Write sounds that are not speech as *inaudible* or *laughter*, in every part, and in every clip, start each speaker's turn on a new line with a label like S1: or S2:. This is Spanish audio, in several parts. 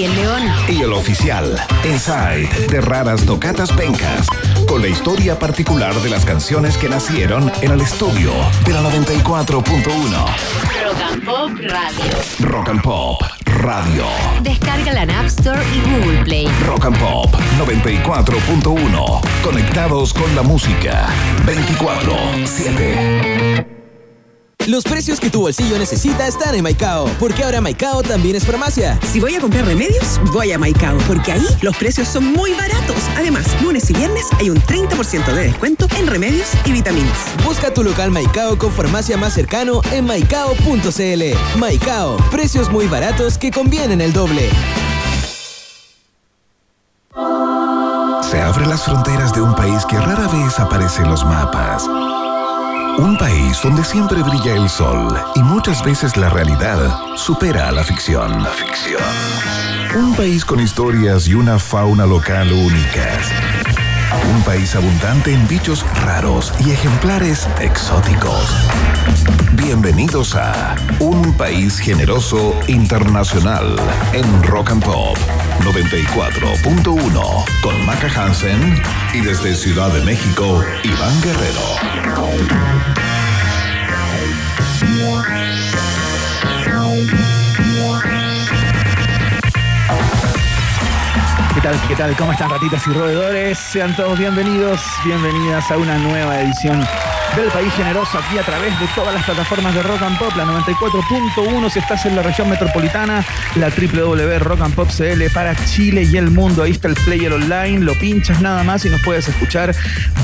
S1: Gabriel León.
S2: Y el oficial, Inside, de Raras Tocatas Pencas, con la historia particular de las canciones que nacieron en el estudio de la 94.1.
S1: Rock and Pop Radio.
S2: Rock and Pop Radio.
S1: Descárgala en App Store y Google Play.
S2: Rock and Pop 94.1. Conectados con la música. 24-7.
S3: Los precios que tu bolsillo necesita están en Maicao, porque ahora Maicao también es farmacia.
S4: Si voy a comprar remedios, voy a Maicao, porque ahí los precios son muy baratos. Además, lunes y viernes hay un 30% de descuento en remedios y vitaminas.
S3: Busca tu local Maicao con farmacia más cercano en maicao.cl. Maicao, precios muy baratos que convienen el doble.
S2: Se abren las fronteras de un país que rara vez aparece en los mapas. Un país donde siempre brilla el sol y muchas veces la realidad supera a la ficción. La ficción. Un país con historias y una fauna local únicas. Un país abundante en bichos raros y ejemplares exóticos. Bienvenidos a Un País Generoso Internacional en Rock and Pop 94.1 con Maca Hansen y desde Ciudad de México, Iván Guerrero.
S5: ¿Qué tal? ¿Qué tal? ¿Cómo están ratitas y roedores? Sean todos bienvenidos, bienvenidas a una nueva edición del País Generoso aquí a través de todas las plataformas de Rock and Pop, la 94.1 si estás en la región metropolitana, la www.rockandpop.cl para Chile y el mundo. Ahí está el player online, lo pinchas nada más y nos puedes escuchar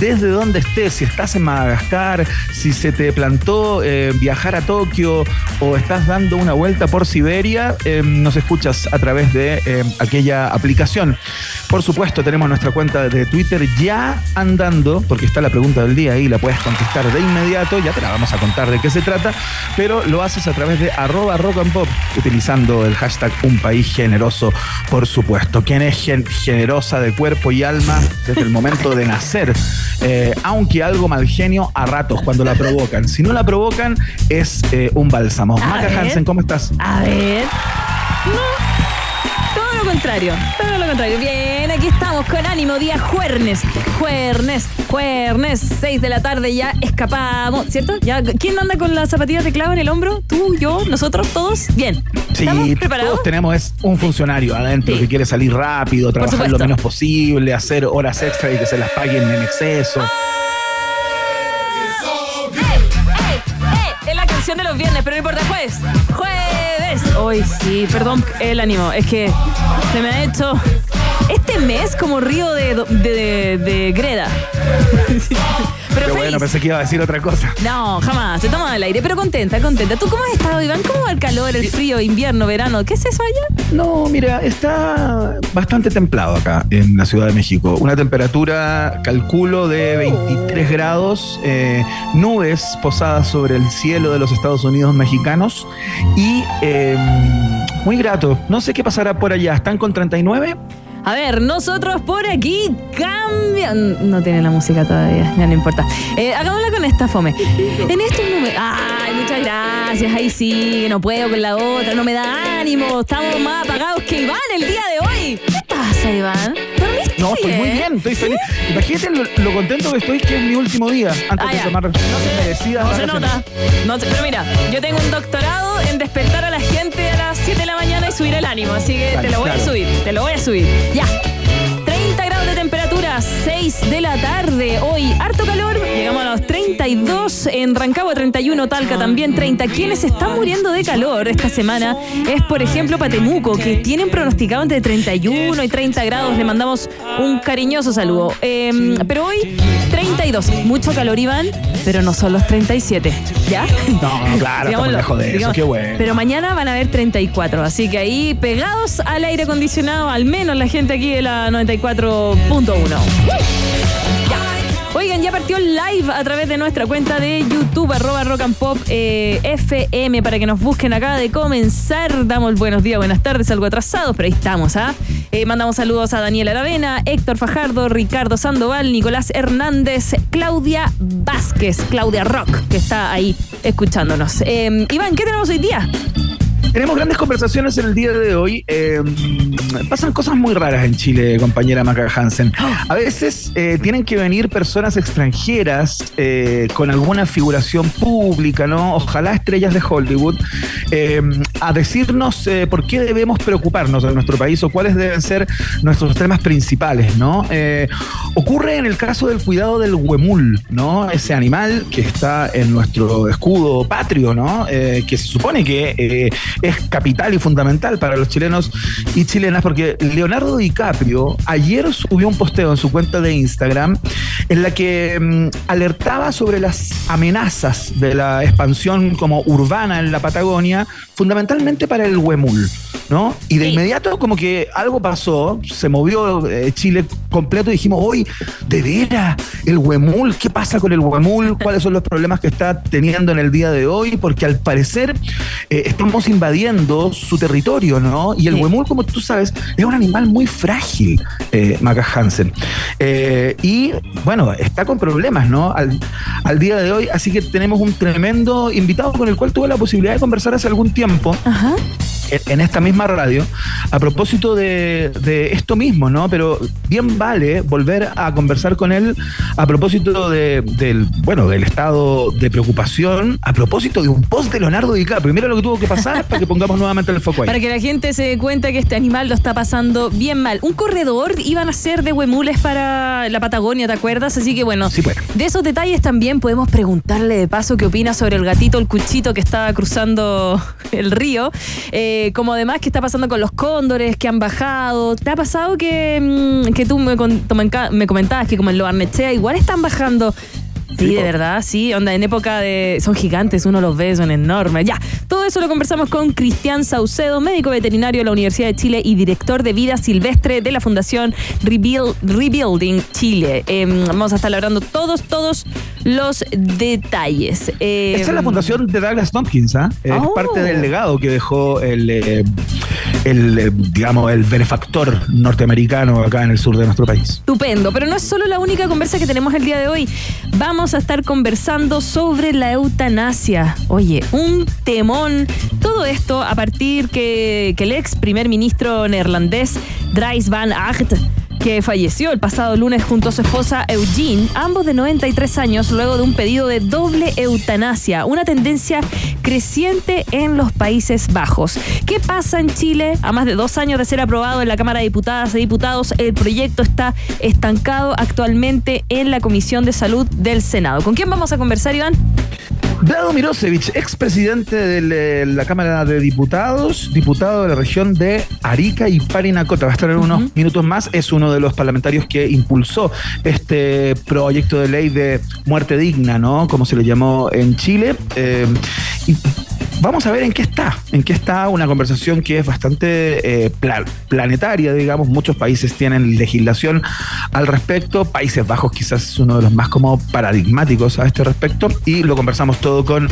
S5: desde donde estés. Si estás en Madagascar, si se te plantó eh, viajar a Tokio o estás dando una vuelta por Siberia, eh, nos escuchas a través de eh, aquella aplicación. Por supuesto, tenemos nuestra cuenta de Twitter ya andando, porque está la pregunta del día ahí, la puedes contestar de inmediato, ya te la vamos a contar de qué se trata, pero lo haces a través de arroba rock and pop, utilizando el hashtag un país generoso, por supuesto. ¿Quién es generosa de cuerpo y alma desde el momento de nacer? Eh, aunque algo mal genio a ratos cuando la provocan. Si no la provocan, es eh, un bálsamo.
S6: A
S5: Maca
S6: ver.
S5: Hansen, ¿cómo estás?
S6: A ver. No. Todo lo contrario. Todo lo contrario. Bien, aquí estamos con ánimo. Día jueves. Jueves. Jueves. 6 de la tarde ya escapamos. ¿Cierto? ¿Ya? ¿Quién anda con las zapatillas de clavo en el hombro? ¿Tú, yo, nosotros, todos? Bien. ¿Estamos
S5: Sí,
S6: preparados?
S5: todos tenemos es un funcionario adentro
S6: Sí.
S5: que quiere salir rápido, trabajar lo menos posible, hacer horas extra y que se las paguen en exceso.
S6: Canción de los viernes, pero no importa. Jueves. Jueves. Hoy sí, perdón el ánimo. Es que se me ha hecho este mes como río de, de, de- de greda. *laughs* pero
S5: bueno, pensé que iba a decir otra cosa.
S6: No, jamás. Se toma el aire, pero contenta, contenta. ¿Tú cómo has estado, Iván? ¿Cómo va el calor, el frío, invierno, verano? ¿Qué es eso allá?
S5: No, mira, está bastante templado acá en la Ciudad de México. Una temperatura, calculo, de 23 grados, eh, nubes posadas sobre el cielo de los Estados Unidos mexicanos y eh, muy grato. No sé qué pasará por allá. ¿Están con 39?
S6: A ver, nosotros por aquí cambian. No tiene la música todavía, ya no importa. Eh, hagámosla con esta fome. En estos momentos. Ay, muchas gracias. Ahí sí, no puedo con la otra, no me da ánimo. Estamos más apagados que Iván el día de hoy. ¿Qué pasa, Iván? ¿Dormiste
S5: No, estoy muy bien, estoy feliz. Imagínate lo, lo contento que estoy que es mi último día antes
S6: Ah,
S5: de tomar merecidas
S6: No se nota. No se- pero mira, yo tengo un doctorado en despertar a la gente a las 7 de la mañana y subir el ánimo. Así que
S5: Vale,
S6: te lo voy a subir. Te lo voy a subir. Ya. 30 grados de temperatura, 6 de la tarde. Hoy, harto calor. Llegamos a los 32. En Rancagua, 31. Talca también 30. Quienes están muriendo de calor esta semana es, por ejemplo, Patemuco, que tienen pronosticado entre 31 y 30 grados. Le mandamos un cariñoso saludo. Eh, pero hoy, 32. Mucho calor, Iván, pero no son los 37. ¿Ya? *laughs*
S5: No, claro, estamos lejos de eso,
S6: digamos.
S5: qué bueno.
S6: Pero mañana van a haber 34, así que ahí pegados al aire acondicionado, al menos la gente aquí de la 94.1. Oigan, ya partió live a través de nuestra cuenta de YouTube, arroba rock and pop eh, FM, para que nos busquen. Acaba de comenzar. Damos buenos días, buenas tardes, algo atrasados, pero ahí estamos, ¿ah? Eh, mandamos saludos a Daniel Aravena, Héctor Fajardo, Ricardo Sandoval, Nicolás Hernández, Claudia Vázquez, Claudia Rock, que está ahí escuchándonos. Eh, Iván, ¿qué tenemos hoy día?
S5: Tenemos grandes conversaciones en el día de hoy. Eh, pasan cosas muy raras en Chile, compañera Maca Hansen. A veces eh, tienen que venir personas extranjeras eh, con alguna figuración pública, ¿no? Ojalá estrellas de Hollywood, eh, a decirnos eh, por qué debemos preocuparnos en nuestro país o cuáles deben ser nuestros temas principales, ¿no? Ocurre en el caso del cuidado del huemul, ¿no? Ese animal que está en nuestro escudo patrio, ¿no? Que se supone que es capital y fundamental para los chilenos y chilenas, porque Leonardo DiCaprio ayer subió un posteo en su cuenta de Instagram en la que mm, alertaba sobre las amenazas de la expansión como urbana en la Patagonia, fundamentalmente para el huemul, ¿no? Y de
S6: Sí.
S5: inmediato como que algo pasó, se movió eh, Chile completo y dijimos, hoy, de veras, el huemul, ¿qué pasa con el huemul? ¿Cuáles son los problemas que está teniendo en el día de hoy? Porque al parecer eh, estamos invadiendo su territorio, ¿no? Y el
S6: Sí.
S5: huemul, como tú sabes, es un animal muy frágil, eh, Maca Hansen. Eh, y bueno, está con problemas, ¿no? Al, al día de hoy, así que tenemos un tremendo invitado con el cual tuve la posibilidad de conversar hace algún tiempo
S6: Ajá.
S5: En esta misma radio a propósito de, de esto mismo, ¿no? Pero bien vale volver a conversar con él a propósito de- del, bueno, del estado de preocupación, a propósito de un post de Leonardo DiCaprio. Mira lo que tuvo que pasar para que pongamos nuevamente el foco ahí.
S6: Para que la gente se dé cuenta que este animal lo está pasando bien mal. Un corredor iban a ser de huemules para la Patagonia, ¿te acuerdas? Así que bueno,
S5: Sí, pues.
S6: de esos detalles también podemos preguntarle de paso qué opina sobre el gatito, el cuchito que estaba cruzando el río. Eh, como además qué está pasando con los cóndores que han bajado. ¿Te ha pasado que, mm, que tú me, me comentabas que como en Lo Barnechea igual están bajando? Sí, de verdad, sí. Onda, en época de. Son gigantes, uno los ve, son enormes. Ya, todo eso lo conversamos con Cristian Saucedo, médico veterinario de la Universidad de Chile y director de vida silvestre de la Fundación Rebuild- Rebuilding Chile. Eh, vamos a estar hablando todos, todos los detalles. Eh,
S5: Esa es la fundación de Douglas Tompkins, ¿ah? Es
S6: Oh.
S5: parte del legado que dejó el, eh, el, digamos, el benefactor norteamericano acá en el sur de nuestro país.
S6: Estupendo, pero no es solo la única conversa que tenemos el día de hoy. Vamos a estar conversando sobre la eutanasia. Oye, un temón. Todo esto a partir que, que el ex primer ministro neerlandés Dries van Acht que falleció el pasado lunes junto a su esposa Eugene, ambos de 93 años, luego de un pedido de doble eutanasia, una tendencia creciente en los Países Bajos. ¿Qué pasa en Chile? A más de dos años de ser aprobado en la Cámara de Diputadas y Diputados, el proyecto está estancado actualmente en la Comisión de Salud del Senado. ¿Con quién vamos a conversar, Iván?
S5: Vlado Mirosevich, expresidente de la Cámara de Diputados, diputado de la región de Arica y Parinacota. Va a estar en unos minutos más. Es uno de los parlamentarios que impulsó este proyecto de ley de muerte digna, ¿no? Como se le llamó en Chile. Eh, y Vamos a ver en qué está, en qué está una conversación que es bastante eh, pla- planetaria, digamos. Muchos países tienen legislación al respecto. Países Bajos quizás es uno de los más como paradigmáticos a este respecto. Y lo conversamos todo con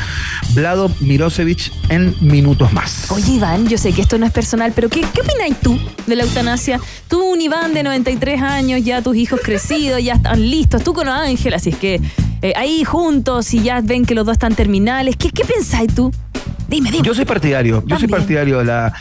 S5: Vlado Mirosevich en minutos más.
S6: Oye, Iván, yo sé que esto no es personal, pero ¿qué, qué opinas tú de la eutanasia? Tú, un Iván de 93 años, ya tus hijos crecidos, ya están listos. Tú con Ángel, así es que eh, ahí juntos y ya ven que los dos están terminales. ¿Qué, qué pensáis tú? Dime, dime.
S5: Yo soy partidario, yo soy partidario de la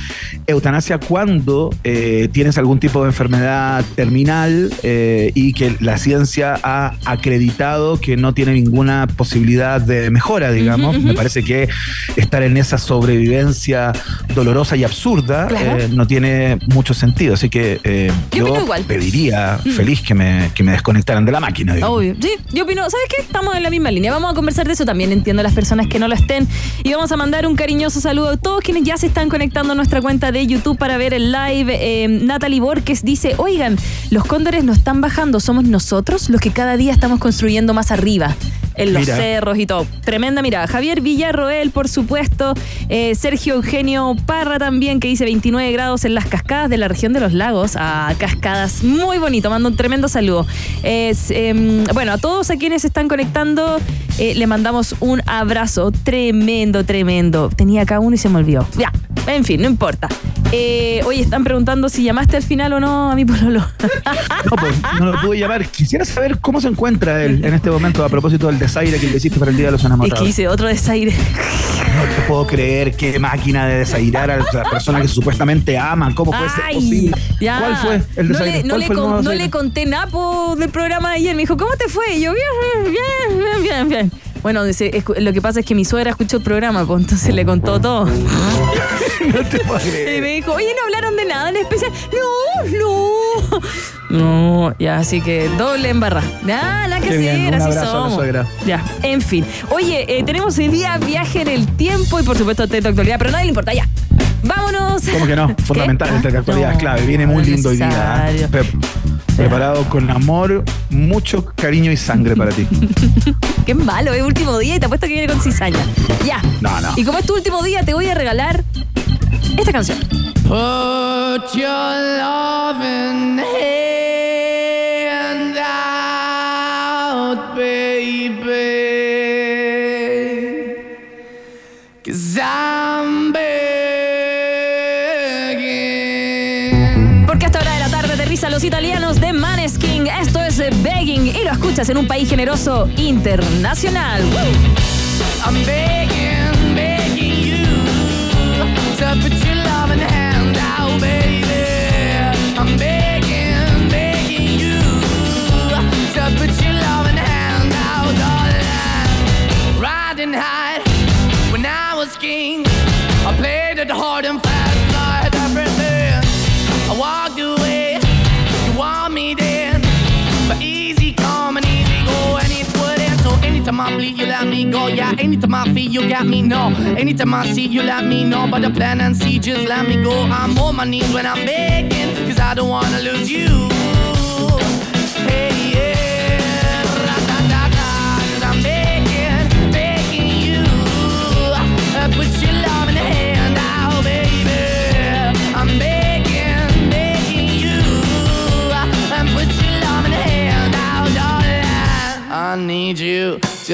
S5: eutanasia cuando eh, tienes algún tipo de enfermedad terminal eh, y que la ciencia ha acreditado que no tiene ninguna posibilidad de mejora, digamos. Me parece que estar en esa sobrevivencia dolorosa y absurda
S6: Claro.
S5: eh, no tiene mucho sentido. Así que
S6: Yo igual. Mm.
S5: pediría feliz que me, que me desconectaran de la máquina. digamos.
S6: Obvio. Sí, yo opino, ¿sabes qué? Estamos en la misma línea. Vamos a conversar de eso también. Entiendo a las personas que no lo estén. Y vamos a mandar un cariñoso saludo a todos quienes ya se están conectando a nuestra cuenta de YouTube para ver el live. Eh, Natalie Borges dice: Oigan, los cóndores no están bajando, somos nosotros los que cada día estamos construyendo más arriba. En los
S5: Mira.
S6: cerros y todo. Tremenda mirada. Javier Villarroel, por supuesto. Eh, Sergio Eugenio Parra también, que dice 29 grados en las cascadas de la región de los lagos. Ah, cascadas. Muy bonito. Mando un tremendo saludo. Es, em, bueno, a todos a quienes se están conectando, eh, le mandamos un abrazo tremendo, tremendo. Tenía acá uno y se me olvidó. Ya, en fin, no importa. Eh, oye, están preguntando si llamaste al final o no a mi pololo. *laughs*
S5: No, pues no lo pude llamar. Quisiera saber cómo se encuentra él en este momento a propósito del desaire que le hiciste para el Día de los
S6: es
S5: Enamorados.
S6: que hice otro desaire.
S5: No te puedo creer qué máquina de desairar a la persona que supuestamente ama. ¿Cómo puede ser
S6: Ay,
S5: posible?
S6: ya.
S5: ¿Cuál fue el
S6: No
S5: desaire?
S6: le, no
S5: ¿Cuál
S6: le
S5: fue el
S6: con- no le conté napo del programa de ayer. Me dijo, ¿cómo te fue? Y yo, bien, bien, bien, bien, bien. Bueno, dice, escu- lo que pasa es que mi suegra escuchó el programa, pues entonces le contó todo. *laughs*
S5: No te puedo
S6: Y
S5: creer.
S6: me dijo, oye, ¿no hablaron de nada en especial? No, no. No, ya, así que doble en barra. Ya, la que
S5: Qué bien,
S6: hacer,
S5: un
S6: así somos.
S5: suegra.
S6: Ya, en fin. Oye, eh, tenemos hoy día viaje en el tiempo y por supuesto de actualidad, pero a nadie le importa, ya. Vámonos.
S5: ¿Cómo que no? *laughs* Fundamental,
S6: Ah,
S5: esta de actualidad es clave. Viene muy
S6: no es
S5: lindo hoy día. ¿eh?
S6: necesario.
S5: Preparado con amor, mucho cariño y sangre para ti. *laughs*
S6: Qué malo, es último día y te apuesto que viene con cizaña. Ya.
S5: No, no.
S6: Y como es tu último día, te voy a regalar esta canción.
S7: Put your hand
S6: en un país generoso internacional.
S7: Go. Yeah, anytime I feel, you got me. No, anytime I see, you let me know. But the plan and see, just let me go. I'm on my knees when I'm begging, cause I don't wanna lose you. Hey, yeah, ra-da-da-da, 'cause I'm begging, begging you. Uh, Put your love in the hand out, baby. I'm begging, begging you. And put your love in the hand out, darling. I need you to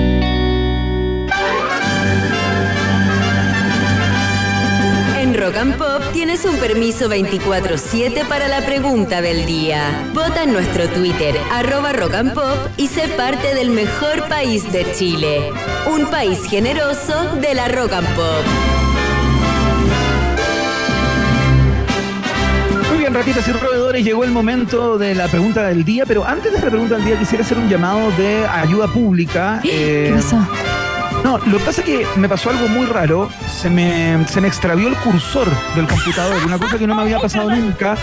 S1: Rock and Pop tienes un permiso 24-7 para la pregunta del día. Vota en nuestro Twitter, arroba Rock and Pop, y sé parte del mejor país de Chile. Un país generoso de la Rock and Pop.
S5: Muy bien, ratitas y roedores, llegó el momento de la pregunta del día, pero antes de la pregunta del día quisiera hacer un llamado de ayuda pública. *gasps*
S6: ¿Qué
S5: eh,
S6: pasó?
S5: No, lo que pasa es que me pasó algo muy raro. Se me, se me extravió el cursor del computador, una cosa que no me había pasado nunca.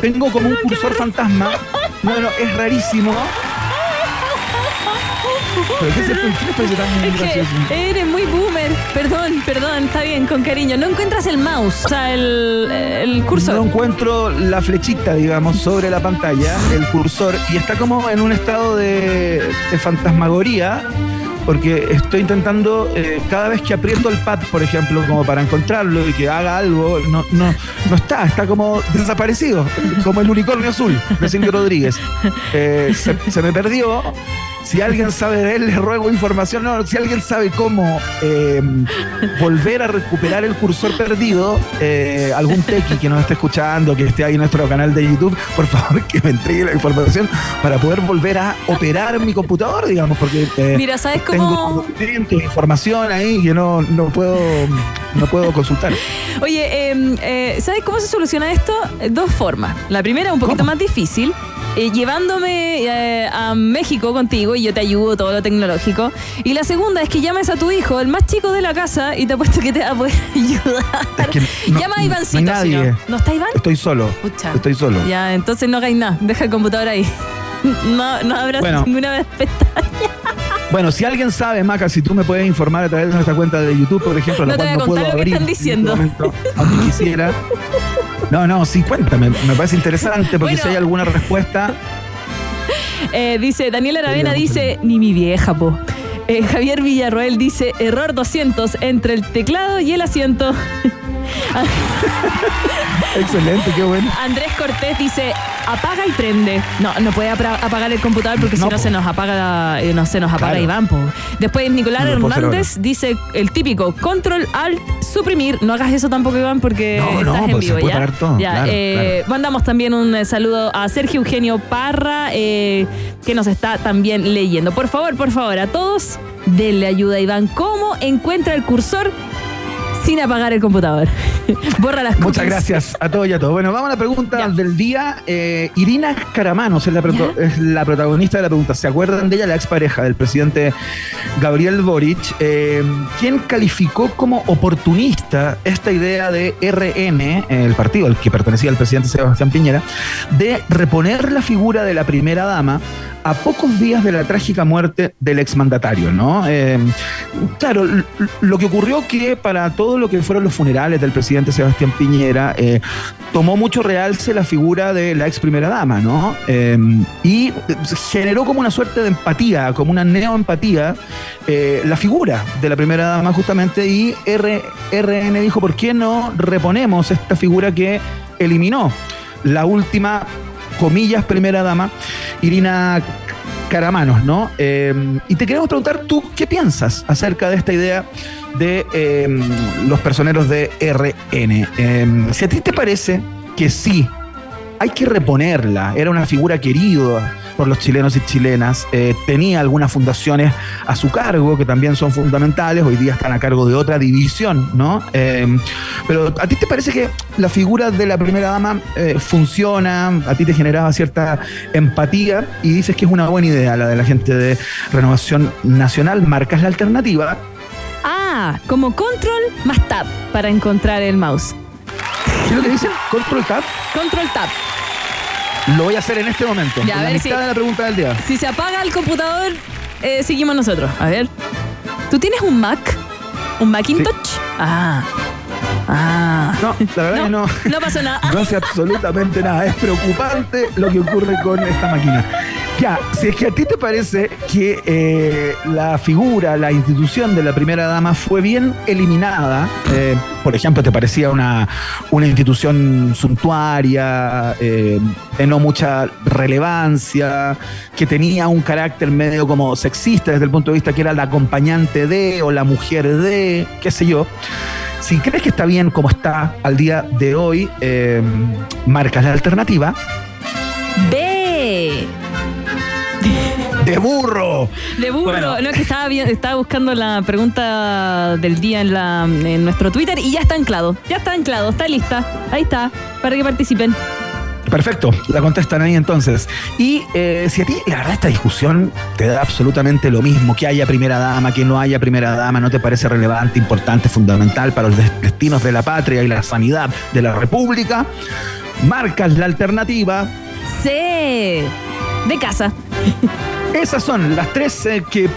S5: Tengo como un cursor fantasma. No, no, es rarísimo. ¿Pero qué se ¿Qué les parece tan
S6: Es
S5: gracioso?
S6: que eres muy boomer. Perdón, perdón, está bien, con cariño. No encuentras el mouse, o sea, el, el cursor.
S5: No encuentro la flechita, digamos, sobre la pantalla, el cursor, y está como en un estado de, de fantasmagoría, porque estoy intentando, eh, cada vez que aprieto el pad, por ejemplo, como para encontrarlo y que haga algo, no, no, no está, está como desaparecido, como el unicornio azul de Silvio Rodríguez. *laughs* Eh, se, se me perdió. Si alguien sabe de él, le ruego información. No, si alguien sabe cómo eh, volver a recuperar el cursor perdido, eh, algún tequi que nos esté escuchando, que esté ahí en nuestro canal de YouTube, por favor que me entregue la información para poder volver a operar mi computador, digamos, porque eh,
S6: Mira, ¿sabes
S5: tengo documentos, información ahí que no, no puedo no puedo consultar.
S6: Oye, eh, eh, ¿sabes cómo se soluciona esto? Dos formas. La primera, un poquito
S5: ¿Cómo?
S6: más difícil. Eh, llevándome eh, a México contigo y yo te ayudo todo lo tecnológico. Y la segunda es que llames a tu hijo, el más chico de la casa, y te apuesto que te va a poder *laughs* ayudar.
S5: Es que no-
S6: Llama a
S5: no hay
S6: Ivancito. si no. ¿No está Iván?
S5: Estoy solo.
S6: Pucha.
S5: Estoy solo.
S6: Ya, entonces no hagáis nada. Deja el computador ahí. No, no habrá
S5: Bueno.
S6: ninguna pestaña.
S5: Bueno, si alguien sabe, Maca, si tú me puedes informar a través de nuestra cuenta de YouTube, por ejemplo,
S6: No
S5: la
S6: te
S5: cual
S6: voy a
S5: no puedo
S6: lo que
S5: abrir
S6: están
S5: en este
S6: diciendo.
S5: momento, aunque quisiera. No, no, sí, cuéntame. Me parece interesante porque
S6: Bueno.
S5: si hay alguna respuesta.
S6: Eh, dice, Daniel Aravena dice, ni mi vieja, po. Eh, Javier Villarroel dice, error 200 entre el teclado y el asiento. *laughs*
S5: Excelente, qué bueno.
S6: Andrés Cortés dice, apaga y prende. No, no puede apagar el computador porque
S5: No,
S6: si no se nos apaga, eh, no, se nos apaga
S5: Claro.
S6: Iván. po. Después Nicolás
S5: No
S6: Hernández dice el típico, control, alt, suprimir. No hagas eso tampoco, Iván, porque
S5: No,
S6: estás en
S5: pues
S6: vivo ya.
S5: todo,
S6: Ya,
S5: claro,
S6: eh, Mandamos también un eh, saludo a Sergio Eugenio Parra, eh, que nos está también leyendo. Por favor, por favor, a todos, denle ayuda a Iván. ¿Cómo encuentra el cursor sin apagar el computador? *laughs* Borra las
S5: Muchas
S6: cookies.
S5: gracias a todos y a todos. Bueno, vamos a la pregunta
S6: Ya.
S5: del día. Eh, Irina Caramanos es la, proto- es la protagonista de la pregunta. ¿Se acuerdan de ella, la expareja del presidente Gabriel Boric? Eh, quien calificó como oportunista esta idea de RN, el partido al que pertenecía el presidente Sebastián Piñera, de reponer la figura de la primera dama a pocos días de la trágica muerte del exmandatario, ¿no? Eh, claro, lo que ocurrió que para todo lo que fueron los funerales del presidente Sebastián Piñera, eh, tomó mucho realce la figura de la ex primera dama, ¿no? Eh, y generó como una suerte de empatía, como una neoempatía, la figura de la primera dama justamente, y R- RN dijo, ¿por qué no reponemos esta figura que eliminó la última, comillas, primera dama, Irina Caramanos, ¿no? Eh, y te queremos preguntar, ¿tú qué piensas acerca de esta idea de eh, los personeros de RN? Eh, si a ti te parece que sí, hay que reponerla, era una figura querida por los chilenos y chilenas, eh, tenía algunas fundaciones a su cargo que también son fundamentales, hoy día están a cargo de otra división, ¿no? Eh, pero ¿a ti te parece que la figura de la primera dama eh, funciona? ¿A ti te generaba cierta empatía? Y dices que es una buena idea la de la gente de Renovación Nacional. Marcas la alternativa.
S6: Ah, como control más tab para encontrar el mouse.
S5: ¿Qué es lo que dicen? Control Tab.
S6: Control tab.
S5: Lo voy a hacer en este momento.
S6: Ya, a
S5: en la
S6: ver
S5: mitad
S6: si-
S5: de la pregunta del día.
S6: Si se apaga el computador, eh, seguimos nosotros. A ver. ¿Tú tienes un Mac? ¿Un Macintosh? Ah. Ah.
S5: No, la verdad que no.
S6: No pasó nada. *laughs*
S5: No hace absolutamente nada. Es preocupante lo que ocurre con esta máquina. Ya, si es que a ti te parece que eh, la figura, la institución de la primera dama fue bien eliminada, eh, por ejemplo, te parecía una, una institución suntuaria, eh, de no mucha relevancia, que tenía un carácter medio como sexista desde el punto de vista que era la acompañante de o la mujer de, qué sé yo. Si crees que está bien como está al día de hoy, marcas la alternativa
S6: B.
S5: de burro.
S6: De burro.
S5: Bueno.
S6: No, es que estaba, buscando la pregunta del día en, la, en nuestro Twitter y ya está anclado. Ya está anclado, está lista. Ahí está, para que participen.
S5: Perfecto, la contestan ahí entonces. Y eh, si a ti, la verdad, esta discusión te da absolutamente lo mismo, que haya primera dama, que no haya primera dama, no te parece relevante, importante, fundamental para los des- destinos de la patria y la sanidad de la República, marcas la alternativa.
S6: Sí. De casa.
S5: Esas son las tres eh, que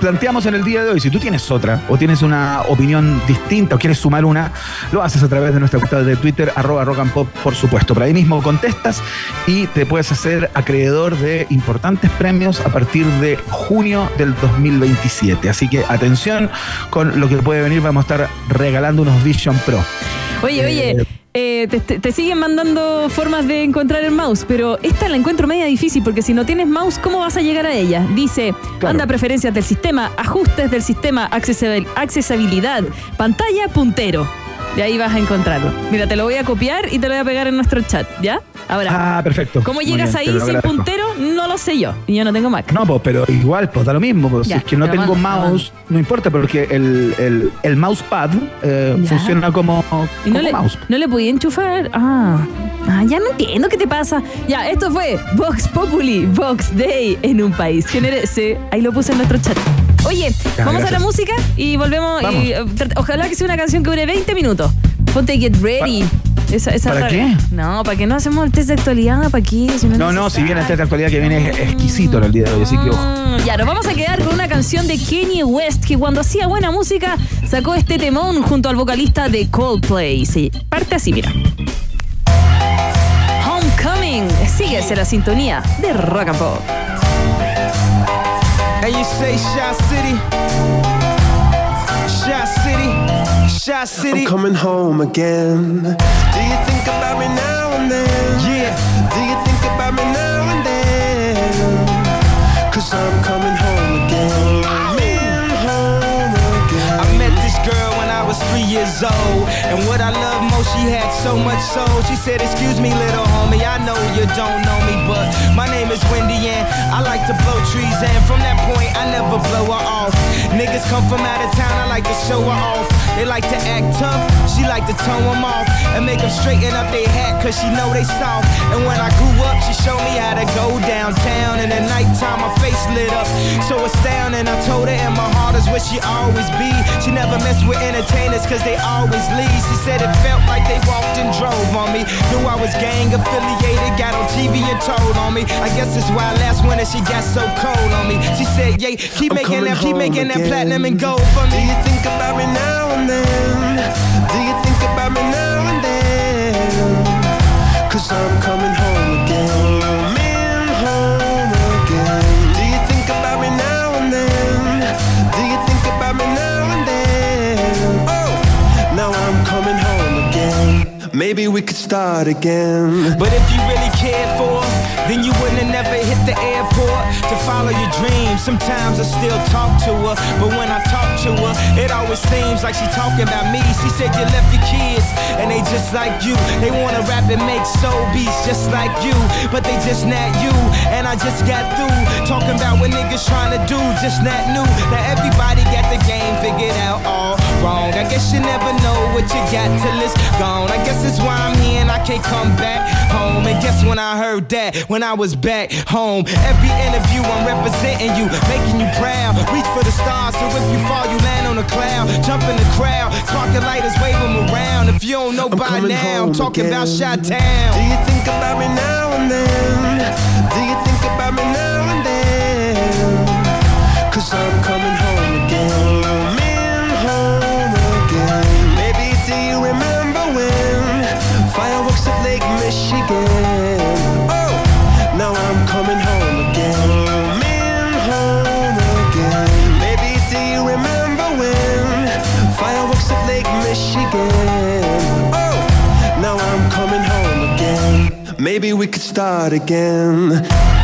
S5: planteamos en el día de hoy. Si tú tienes otra o tienes una opinión distinta o quieres sumar una, lo haces a través de nuestra cuenta de Twitter, arroba rock and pop, por supuesto. Por ahí mismo contestas y te puedes hacer acreedor de importantes premios a partir de junio del 2027. Así que atención con lo que puede venir. Vamos a estar regalando unos Vision Pro.
S6: Oye, oye, eh, te, siguen mandando formas de encontrar el mouse, pero esta la encuentro media difícil porque si no tienes mouse, ¿cómo vas a llegar a ella? Dice,
S5: Claro.
S6: anda preferencias del sistema, ajustes del sistema, accesibil- accesibilidad, pantalla, puntero. De ahí vas a encontrarlo. Mira, te lo voy a copiar y te lo voy a pegar en nuestro chat, ¿ya? Ahora,
S5: Ah, perfecto.
S6: ¿cómo llegas
S5: bien,
S6: ahí sin puntero? No lo sé yo. Y yo no tengo Mac.
S5: No, pues, pero igual, pues da lo mismo. Pues,
S6: Ya,
S5: si es que no
S6: te
S5: tengo
S6: mando,
S5: mouse, no importa, porque el, el, el mousepad eh, funciona como,
S6: Y no le,
S5: mouse.
S6: no le podía enchufar. Ah. Ah, ya no entiendo qué te pasa. Ya, esto fue Vox Populi, Vox Day en un país. ¿Quién eres? Sí, ahí lo puse en nuestro chat. Oye,
S5: Ya,
S6: vamos a la música y volvemos. Y, eh, ojalá que sea una canción que dure 20 minutos. Ponte Get Ready. Esa, esa
S5: ¿Para
S6: rara-
S5: qué?
S6: No, ¿para qué no hacemos el test de actualidad? ¿Para qué? Si
S5: No,
S6: es
S5: no, si bien
S6: necesario.
S5: esta actualidad que viene es exquisito en el día de hoy, así que ojo.
S6: Mm, Ya, nos vamos a quedar con una canción de Kanye West que cuando hacía buena música sacó este temón junto al vocalista de Coldplay. Sí, parte así, mira. Homecoming. Síguese la sintonía de Rock and Pop.
S8: And you say Shy City, Shy City, Shy City.
S9: I'm coming home again. Do you think about me now and then?
S8: Yeah.
S9: Do you think about me now and then? Cause I'm coming home again. I'm home again.
S8: I met this girl when I was three years old. And what I love she had so much soul. She said, Excuse me, little homie, I know you don't know me, but my name is Wendy and I like to blow trees. And from that point, I never blow her off. Niggas come from out of town, I like to show her off. They like to act tough, she like to tone them off. And make them straighten up their hat, cause she know they soft. And when I grew up, she showed me how to go downtown. And at nighttime, my face lit up. So astounding, I told her, and my heart is where she always be. She never mess with entertainers, cause they always leave. She said it felt like they walked and drove on me. Knew I was gang affiliated, got on TV and told on me. I guess that's why last winter she got so cold on me. She said, yeah, keep
S9: I'm
S8: making that, keep making that platinum and gold for me.
S9: Do
S8: me.
S9: you think about me now and then? Do you think about me now and then? Cause I'm coming home again. Home again. Do you think about me now and then? Do you think about me now and then? Oh, now I'm coming home again. Maybe we could start again.
S8: But if you really cared for then you wouldn't have never hit the airport to follow your dreams. Sometimes I still talk to her, but when I talk to her, it always seems like she talking about me. She said you left your kids, and they just like you. They wanna rap and make soul beats just like you, but they just not you. And I just got through talking about what niggas trying to do, just not new. Now everybody got the game figured out all wrong. I guess you never know what you got till it's gone. I guess that's why I'm here and I can't come back home. And guess when I heard that? When I was back home. Every interview I'm representing you, making you proud. Reach for the stars, so if you fall, you land on a cloud. Jump in the crowd, sparking lighters, wave them around. If you don't know
S9: I'm
S8: by now, I'm talking about
S9: again.
S8: Shot Town.
S9: Do you think about me now and then? Do you think about me now and then? Cause I'm coming home again. I'm in home again. Maybe do you remember when fireworks at Lake Michigan? Maybe we could start again.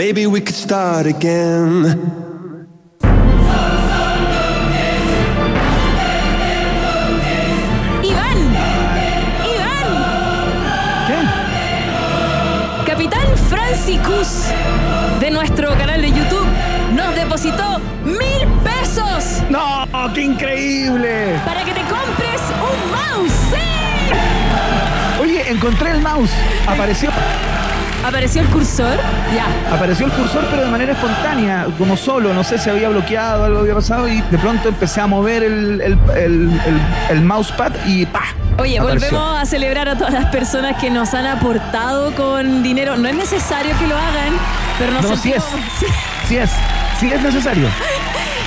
S9: Maybe we could start again.
S6: Iván. Iván.
S5: ¿Qué?
S6: Capitán Franciscus de nuestro canal de YouTube nos depositó mil pesos
S5: ¡No! ¡Qué increíble!
S6: para que te compres un mouse. ¡Sí!
S5: Oye, encontré el mouse. Apareció,
S6: ¿Apareció el cursor? Ya.
S5: apareció el cursor, pero de manera espontánea, como solo. No sé si había bloqueado, algo había pasado, y de pronto empecé a mover el, el, el, el- el mousepad y ¡pa!
S6: Oye,
S5: Apareció.
S6: volvemos a celebrar a todas las personas que nos han aportado con dinero. No es necesario que lo hagan, pero nos
S5: No, sí es.
S6: sentimos- *laughs* sí.
S5: Es, sí es necesario. *laughs*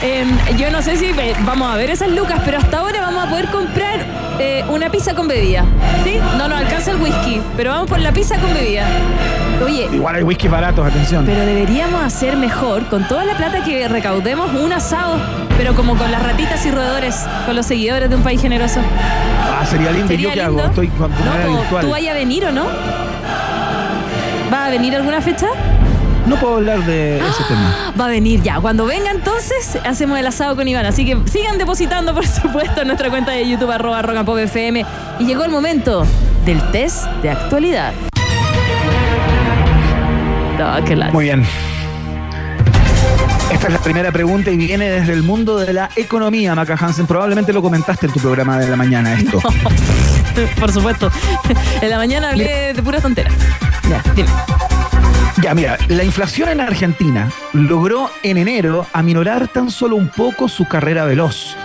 S6: Em, yo no sé si ve- vamos a ver esas lucas, pero hasta ahora vamos a poder comprar eh, una pizza con bebida. ¿Sí? No nos alcanza el whisky, pero vamos por la pizza con bebida. Oye,
S5: Igual hay whisky baratos, atención.
S6: pero deberíamos hacer mejor con toda la plata que recaudemos un asado, pero como con las ratitas y roedores, con los seguidores de un país generoso.
S5: Ah, sería lindo. ¿Y
S6: Sería
S5: yo qué
S6: lindo.
S5: hago? Estoy con de
S6: No,
S5: virtual.
S6: ¿Tú vayas a venir o no? ¿Va a venir alguna fecha?
S5: No puedo hablar de ese tema.
S6: Va a venir ya. Cuando venga entonces, hacemos el asado con Iván. Así que sigan depositando, por *laughs* supuesto, en nuestra cuenta de YouTube, arroba Rock and Pop FM. Y llegó el momento del test de actualidad. No, qué lata.
S5: Muy bien. Esta es la primera pregunta y viene desde el mundo de la economía, Maca Hansen. Probablemente lo comentaste en tu programa de la mañana esto. *laughs*
S6: Por supuesto. En la mañana hablé de pura tontera. Ya, dime.
S5: Ya, mira, la inflación en Argentina logró en enero aminorar tan solo un poco su carrera veloz,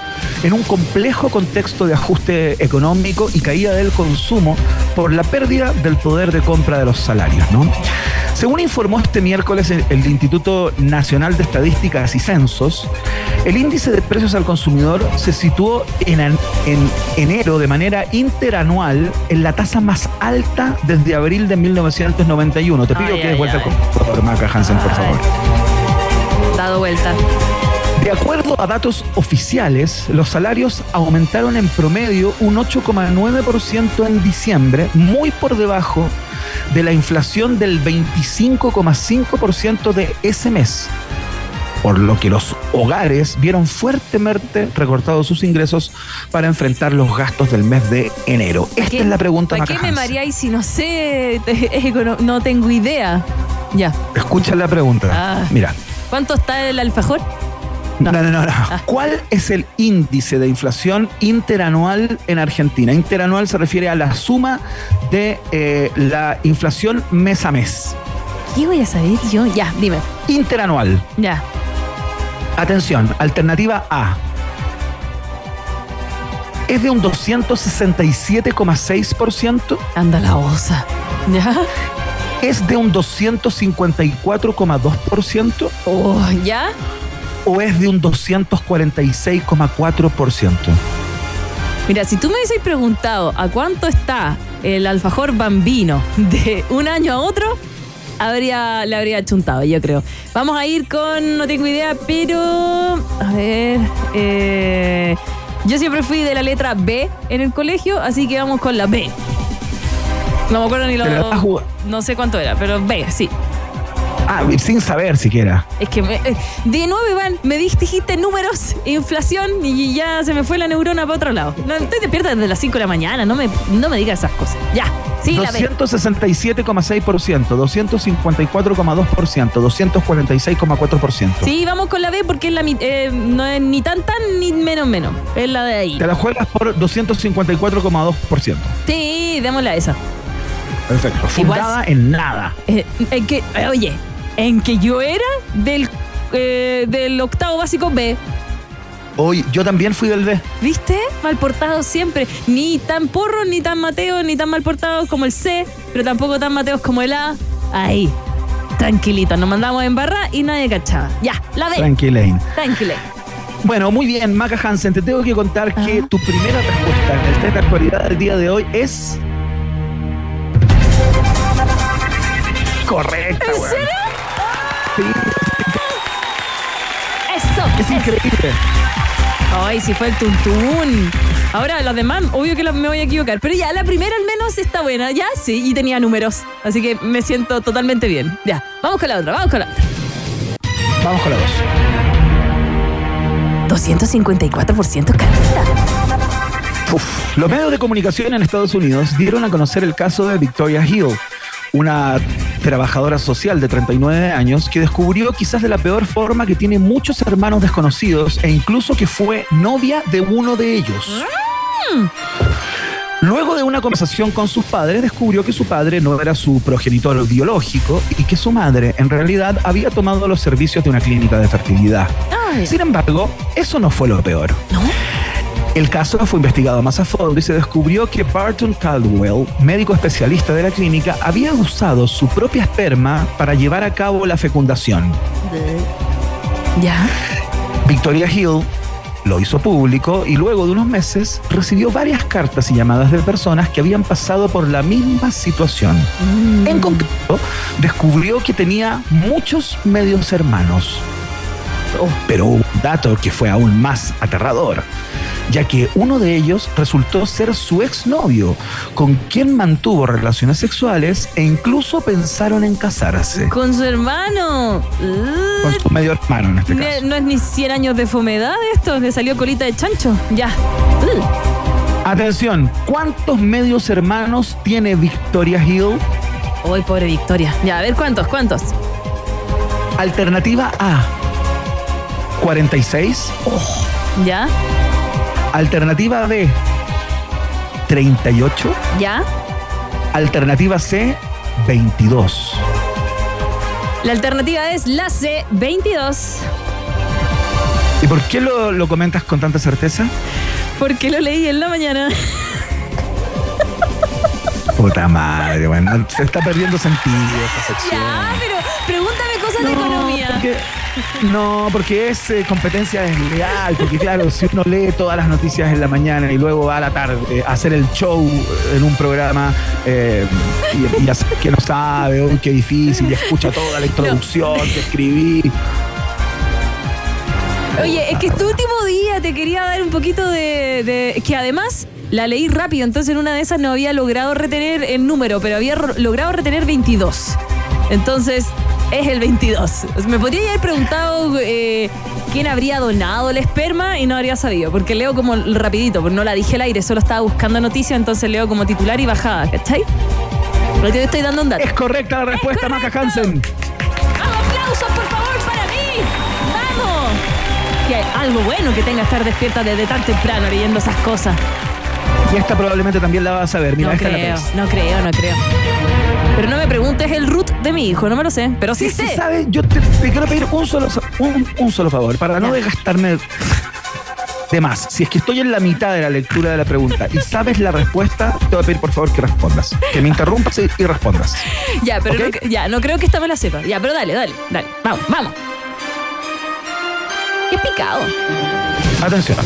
S5: en un complejo contexto de ajuste económico y caída del consumo por la pérdida del poder de compra de los salarios, ¿no? Según informó este miércoles el, el Instituto Nacional de Estadísticas y Censos, el índice de precios al consumidor se situó en, enero de manera interanual en la tasa más alta desde abril de 1991. Te pido
S6: Ay,
S5: que des vuelta al Maca Hansen, por favor.
S6: Dado vuelta.
S5: De acuerdo a datos oficiales, los salarios aumentaron en promedio un 8,9% en diciembre, muy por debajo de la inflación del 25,5% de ese mes. Por lo que los hogares vieron fuertemente recortados sus ingresos para enfrentar los gastos del mes de enero. Esta es la pregunta,
S6: ¿Para qué me
S5: Hansen.
S6: mareáis si no sé? *laughs* no tengo idea. Ya.
S5: Escucha la pregunta.
S6: Ah.
S5: Mira.
S6: ¿Cuánto está el alfajor?
S5: No, no, no, no.
S6: Ah.
S5: ¿Cuál es el índice de inflación interanual en Argentina? Interanual se refiere a la suma de eh, la inflación mes a mes.
S6: ¿Qué voy a saber yo? Ya, dime.
S5: Interanual.
S6: Ya.
S5: Atención, alternativa A. Es de un 267,6%.
S6: Anda la osa. ¿Ya?
S5: Es de un 254,2%.
S6: Oh, ¿Ya?
S5: O es de un 246,4%.
S6: Mira, si tú me hubieses preguntado a cuánto está el alfajor bambino *laughs* de un año a otro, habría, le habría chuntado, yo creo. Vamos a ir con, no tengo idea, pero. A ver. eh, yo siempre fui de la letra B en el colegio, así que vamos con la B. No me acuerdo ni lo. No sé cuánto era, pero B, sí.
S5: Ah, sin saber siquiera.
S6: Es que me- eh, de nuevo, Iván, me dijiste números, inflación y ya se me fue la neurona para otro lado. No, estoy despierta desde las 5 de la mañana, no me, no me digas esas cosas. Ya, sí, la B.
S5: 267,6%, 254,2%, 246,4%.
S6: Sí, vamos con la B porque es la, eh, no es ni tan tan ni menos menos. Es la de ahí.
S5: Te la juegas por 254,2%.
S6: Sí, démosle a esa.
S5: Perfecto. Fundada en nada.
S6: Eh, en que, eh, oye, en que yo era del, eh, del octavo básico B.
S5: Hoy yo también fui del D.
S6: ¿Viste? Mal portados siempre. Ni tan porros, ni tan mateos, ni tan mal portados como el C, pero tampoco tan mateos como el A. Ahí. Tranquilito, nos mandamos en barra y nadie cachaba. Ya, la B.
S5: Tranquilain.
S6: Tranquile.
S5: Bueno, muy bien, Maca Hansen, te tengo que contar que tu primera respuesta en el test de actualidad del día de hoy es. Correcta,
S6: ¿En serio? Eso.
S5: es increíble.
S6: Ay, si fue el tuntún. Ahora, los demás, obvio que me voy a equivocar. Pero ya, la primera al menos está buena. Ya, sí, y tenía números. Así que me siento totalmente bien. Ya, vamos con la otra, vamos con la otra.
S5: Vamos con la dos.
S6: 254% caleta.
S5: Uf. Los medios de comunicación en Estados Unidos dieron a conocer el caso de Victoria Hill, una trabajadora social de 39 años que descubrió quizás de la peor forma que tiene muchos hermanos desconocidos e incluso que fue novia de uno de ellos. Luego de una conversación con sus padres, descubrió que su padre no era su progenitor biológico y que su madre en realidad había tomado los servicios de una clínica de fertilidad. Sin embargo, eso no fue lo peor.
S6: ¿no?
S5: El caso fue investigado más a fondo y se descubrió que Barton Caldwell, médico especialista de la clínica, había usado su propia esperma para llevar a cabo la fecundación.
S6: Ya.
S5: Victoria Hill lo hizo público y luego de unos meses recibió varias cartas y llamadas de personas que habían pasado por la misma situación. En concreto, descubrió que tenía muchos medios hermanos.
S6: Oh.
S5: Pero hubo un dato que fue aún más aterrador, ya que uno de ellos resultó ser su exnovio, con quien mantuvo relaciones sexuales e incluso pensaron en casarse.
S6: Con su hermano.
S5: Con su medio hermano en este caso.
S6: No es ni 100 años de fomedad esto, le salió colita de chancho. Ya. Uh.
S5: Atención, ¿cuántos medios hermanos tiene Victoria Hill?
S6: Uy, pobre Victoria. Ya, a ver cuántos, cuántos.
S5: Alternativa A, 46.
S6: Ya,
S5: Alternativa B, 38.
S6: ya.
S5: Alternativa C, 22.
S6: La alternativa es la C, 22.
S5: ¿Y por qué lo, lo comentas con tanta certeza?
S6: Porque lo leí en la mañana.
S5: Puta madre, bueno, se está perdiendo sentido esta sección.
S6: Ya, pero pregúntame cosas de economía.
S5: porque, no, porque es eh, competencia desleal, porque claro, si uno lee todas las noticias en la mañana y luego va a la tarde a hacer el show en un programa eh, y, y hace que no sabe, qué difícil, y escucha toda la introducción que escribí.
S6: Oye, es que este último día te quería dar un poquito de, de- que además la leí rápido, entonces en una de esas no había logrado retener el número, pero había logrado retener 22. Entonces es el 22. Me podría haber preguntado eh, quién habría donado el esperma y no habría sabido, porque leo como rapidito, porque no la dije al aire, solo estaba buscando noticias, entonces leo como titular y bajada, ¿cachai? Pero te estoy dando un dato.
S5: Es correcta la respuesta, Maca Hansen.
S6: ¡Vamos, aplausos, por favor, para mí! ¡Vamos! Que hay algo bueno que tenga estar despierta desde tan temprano leyendo esas cosas.
S5: Y esta probablemente también la vas a ver. Mira,
S6: no
S5: esta
S6: creo,
S5: la ves.
S6: no creo, no creo. Pero no me preguntes el root de mi hijo, no me lo sé. Pero sí,
S5: Sí,
S6: sé.
S5: sabes, yo te, te quiero pedir un solo, un, un solo favor, para no desgastarme de más. Si es que estoy en la mitad de la lectura de la pregunta y sabes la respuesta, te voy a pedir por favor que respondas. Que me interrumpas y, y respondas.
S6: Ya, pero no, ya, no creo que esta me la sepa. Ya, pero dale, dale, dale. Vamos, vamos. Qué picado.
S5: Atención.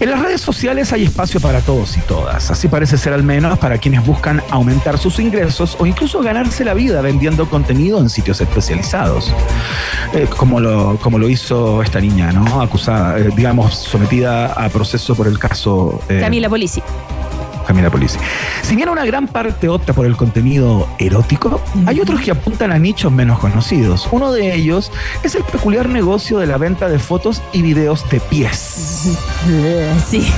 S5: En las redes sociales hay espacio para todos y todas. Así parece ser al menos para quienes buscan aumentar sus ingresos o incluso ganarse la vida vendiendo contenido en sitios especializados. Eh, como, lo, como lo hizo esta niña, ¿no? Acusada, eh, digamos, sometida a proceso por el caso eh,
S6: Camila Polici.
S5: Camila Polisi. Si bien una gran parte opta por el contenido erótico, hay otros que apuntan a nichos menos conocidos. Uno de ellos es el peculiar negocio de la venta de fotos y videos de pies.
S6: Sí.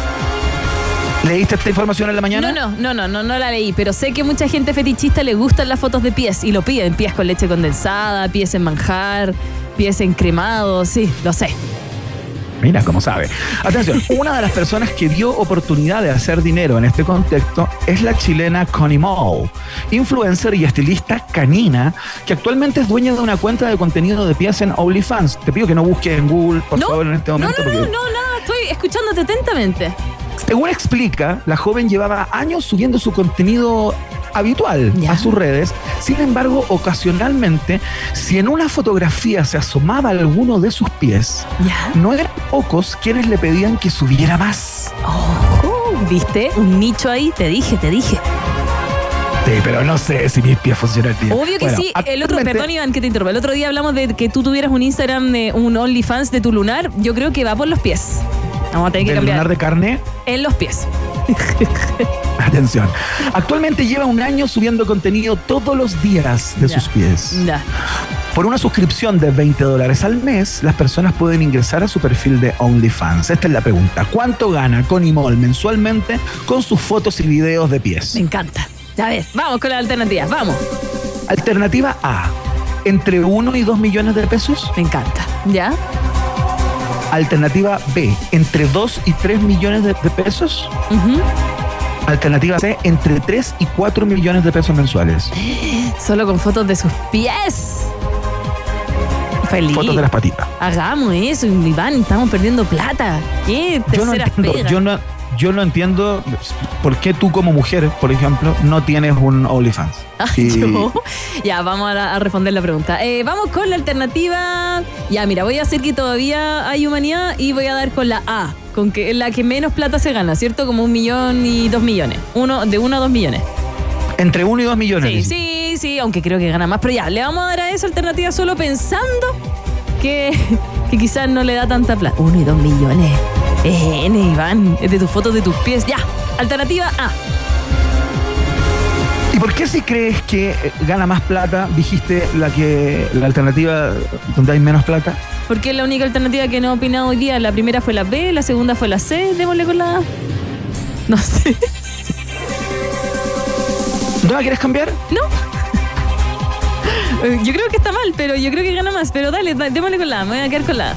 S5: ¿Leíste esta información en la mañana?
S6: No, no, no, no, no, no la leí, pero sé que mucha gente fetichista le gustan las fotos de pies y lo piden. Pies con leche condensada, pies en manjar, pies encremados, sí, lo sé.
S5: Mira cómo sabe. Atención, una de las personas que dio oportunidad de hacer dinero en este contexto es la chilena Connie Mall, influencer y estilista canina, que actualmente es dueña de una cuenta de contenido de pies en OnlyFans. Te pido que no busques en Google, por
S6: no,
S5: favor, en este
S6: no,
S5: momento.
S6: no, no,
S5: porque-
S6: no, nada, estoy escuchándote atentamente.
S5: Según explica, la joven llevaba años subiendo su contenido habitual
S6: Ya.
S5: a sus redes. Sin embargo, ocasionalmente, si en una fotografía se asomaba alguno de sus pies,
S6: Ya.
S5: no eran pocos quienes le pedían que subiera más.
S6: Oh, ¿viste? Un nicho ahí, te dije, te dije.
S5: Sí, pero no sé si mis pies funcionan bien.
S6: Obvio que
S5: Bueno,
S6: sí. El otro, perdón, Iván, que te interrumpa. El otro día hablamos de que tú tuvieras un Instagram, de un OnlyFans de tu lunar. Yo creo que va por los pies. Vamos a tener que
S5: del
S6: cambiar.
S5: lunar de carne,
S6: En los pies. *laughs*
S5: atención. Actualmente lleva un año subiendo contenido todos los días de
S6: Ya.
S5: sus pies.
S6: Ya.
S5: Por una suscripción de 20 dólares al mes, las personas pueden ingresar a su perfil de OnlyFans. Esta es la pregunta. ¿Cuánto gana Connie Moll mensualmente con sus fotos y videos de pies?
S6: Me encanta. A ver, vamos con las alternativas. Vamos.
S5: Alternativa A. Entre 1 y 2 millones de pesos.
S6: Me encanta. ¿Ya?
S5: Alternativa B. Entre 2 y 3 millones de, de pesos. Alternativa C. Entre 3 y 4 millones de pesos mensuales. *gasps*
S6: Solo con fotos de sus pies. Feliz.
S5: Fotos de las patitas.
S6: Hagamos eso, Iván. Estamos perdiendo plata. ¿Qué
S5: Yo no entiendo, yo no, yo no entiendo por qué tú como mujer, por ejemplo, no tienes un OnlyFans.
S6: Ah,
S5: Y- *laughs*
S6: yo. Ya, vamos a, a responder la pregunta. Eh, vamos con la alternativa. Ya, mira, voy a hacer que todavía hay humanidad y voy a dar con la A, con que la que menos plata se gana, ¿cierto? Como un millón y dos millones. Uno, de uno a dos millones.
S5: Entre 1 y 2 millones.
S6: Sí, sí, sí, aunque creo que gana más. Pero ya, le vamos a dar a esa alternativa solo pensando que, que quizás no le da tanta plata. Uno y dos millones. Eh, N, Iván, es de tus fotos de tus pies. Ya, alternativa A.
S5: ¿Y por qué si crees que eh, gana más plata, dijiste la que la alternativa donde hay menos plata?
S6: Porque es la única alternativa que no he opinado hoy día. La primera fue la B, la segunda fue la C. Démosle con la A. No sé.
S5: ¿No la quieres cambiar?
S6: ¿No? *laughs* Eh, Yo creo que está mal, pero yo creo que gana más. Pero dale, da- démosle con la A. Me voy a quedar con la A.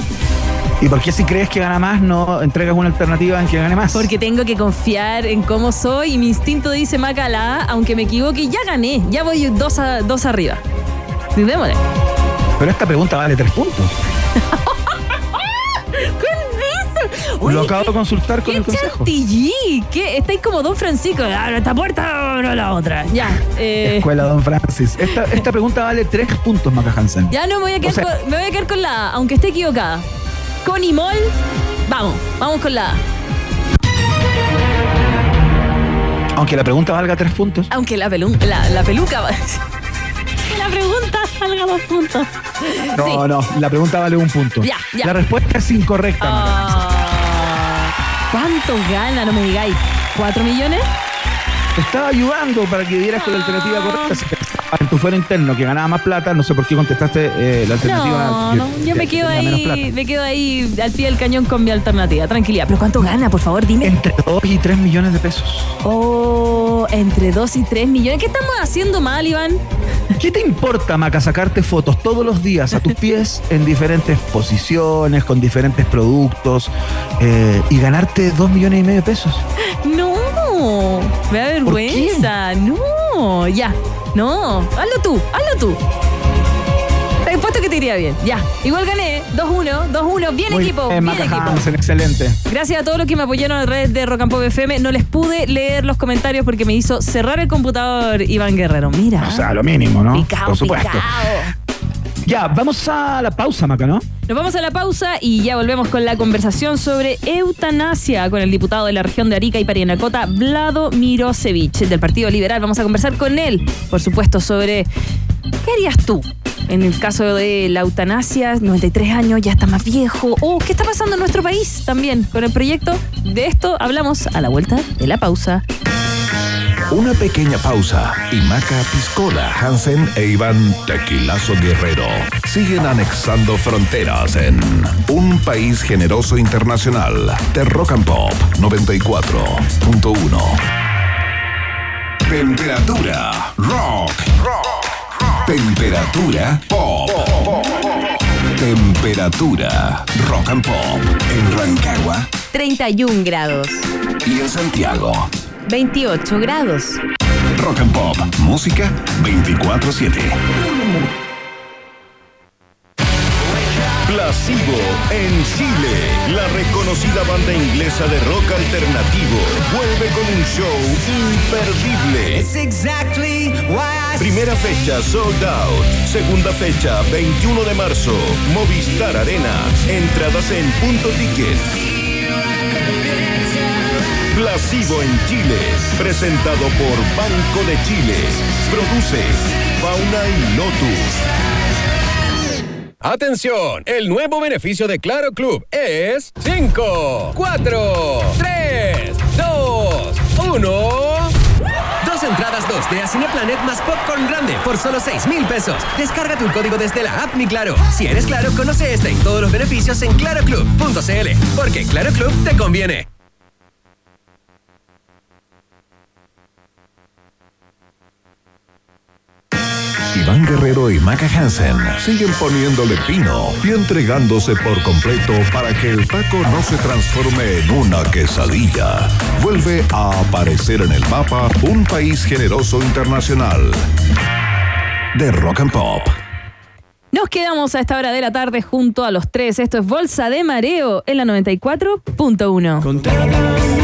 S5: ¿Y por qué si crees que gana más, no entregas una alternativa en que gane más?
S6: Porque tengo que confiar en cómo soy y mi instinto dice Maca la A, aunque me equivoque, ya gané. Ya voy dos, a, dos arriba. Démosle.
S5: Pero esta pregunta vale 3 puntos. *laughs*
S6: ¿Qué
S5: Lo acabo de consultar con
S6: ¿Qué
S5: el consejo.
S6: chantilly? ¿Qué? Estáis como Don Francisco. Abre esta puerta, abro la otra. Ya. eh,
S5: Escuela Don Francis. Esta, esta pregunta vale 3 puntos, Maca Hansen.
S6: Ya no me voy a quedar,
S5: O sea-
S6: con, me voy a quedar con la A, aunque esté equivocada. Con Imol, vamos, vamos con la A.
S5: Aunque la pregunta valga 3 puntos.
S6: Aunque la, pelu- la, la peluca va. *laughs* la pregunta salga dos puntos.
S5: No,
S6: Sí.
S5: no, la pregunta vale un punto.
S6: Ya, ya.
S5: La respuesta es incorrecta.
S6: Ah, ¿Cuánto gana? No me digáis. ¿Cuatro millones?
S5: Te estaba ayudando para que dieras con la alternativa correcta. Si en tu fuero interno que ganaba más plata, no sé por qué contestaste eh, la alternativa.
S6: No, no, yo
S5: que
S6: me quedo ahí, me quedo ahí al pie del cañón con mi alternativa. Tranquilidad. ¿Pero cuánto gana, por favor? Dime.
S5: Entre 2 y 3 millones de pesos.
S6: Oh, entre 2 y 3 millones. ¿Qué estamos haciendo mal, Iván?
S5: ¿Qué te importa, Maca, sacarte fotos todos los días a tus pies *laughs* en diferentes posiciones, con diferentes productos eh, y ganarte 2 millones y medio de pesos?
S6: No, me da
S5: ¿Por
S6: vergüenza. No, ya. No, hazlo tú, hazlo tú. Te he puesto que te iría bien. Ya. Igual gané. 2-1, 2-1. Bien
S5: Muy
S6: equipo,
S5: bien,
S6: bien equipo.
S5: Hansen, excelente.
S6: Gracias a todos los que me apoyaron en redes de Rock and Pop FM. No les pude leer los comentarios porque me hizo cerrar el computador Iván Guerrero. Mira.
S5: O sea, lo mínimo, ¿no?
S6: picao,
S5: Por supuesto.
S6: picao.
S5: Ya, vamos a la pausa, Maca, ¿no?
S6: Nos vamos a la pausa y ya volvemos con la conversación sobre eutanasia con el diputado de la región de Arica y Parinacota, Vlado Mirosevich, del Partido Liberal. Vamos a conversar con él, por supuesto, sobre qué harías tú en el caso de la eutanasia, 93 años, ya está más viejo, o qué está pasando en nuestro país también con el proyecto. De esto hablamos a la vuelta de la pausa.
S2: Una pequeña pausa y Maca Piscola, Hansen e Iván Tequilazo Guerrero siguen anexando fronteras en un país generoso internacional de Rock and Pop 94.1. Temperatura rock. Temperatura pop. Temperatura rock and pop en Rancagua
S1: 31 grados.
S2: y en Santiago.
S1: 28 grados.
S2: Rock and Pop. Música 24-7.
S10: Placebo en Chile. La reconocida banda inglesa de rock alternativo vuelve con un show imperdible.
S8: It's exactly why I
S10: Primera fecha sold out. Segunda fecha 21 de marzo. Movistar Arena. Entradas en punto ticket. Explosivo en Chile. Presentado por Banco de Chile. Produce Fauna y Lotus.
S11: Atención, el nuevo beneficio de Claro Club es 5, 4, 3, 2, 1.
S12: Dos entradas 2D a Cineplanet más popcorn grande por solo 6 mil pesos. Descarga tu código desde la app Mi Claro. Si eres Claro, conoce este y todos los beneficios en claroclub.cl. Porque Claro Club te conviene.
S2: Iván Guerrero y Maca Hansen siguen poniéndole pino y entregándose por completo para que el taco no se transforme en una quesadilla. Vuelve a aparecer en el mapa un país generoso internacional de rock and pop.
S9: Nos quedamos a esta hora de la tarde junto a los tres. Esto es Bolsa de Mareo en la 94.1.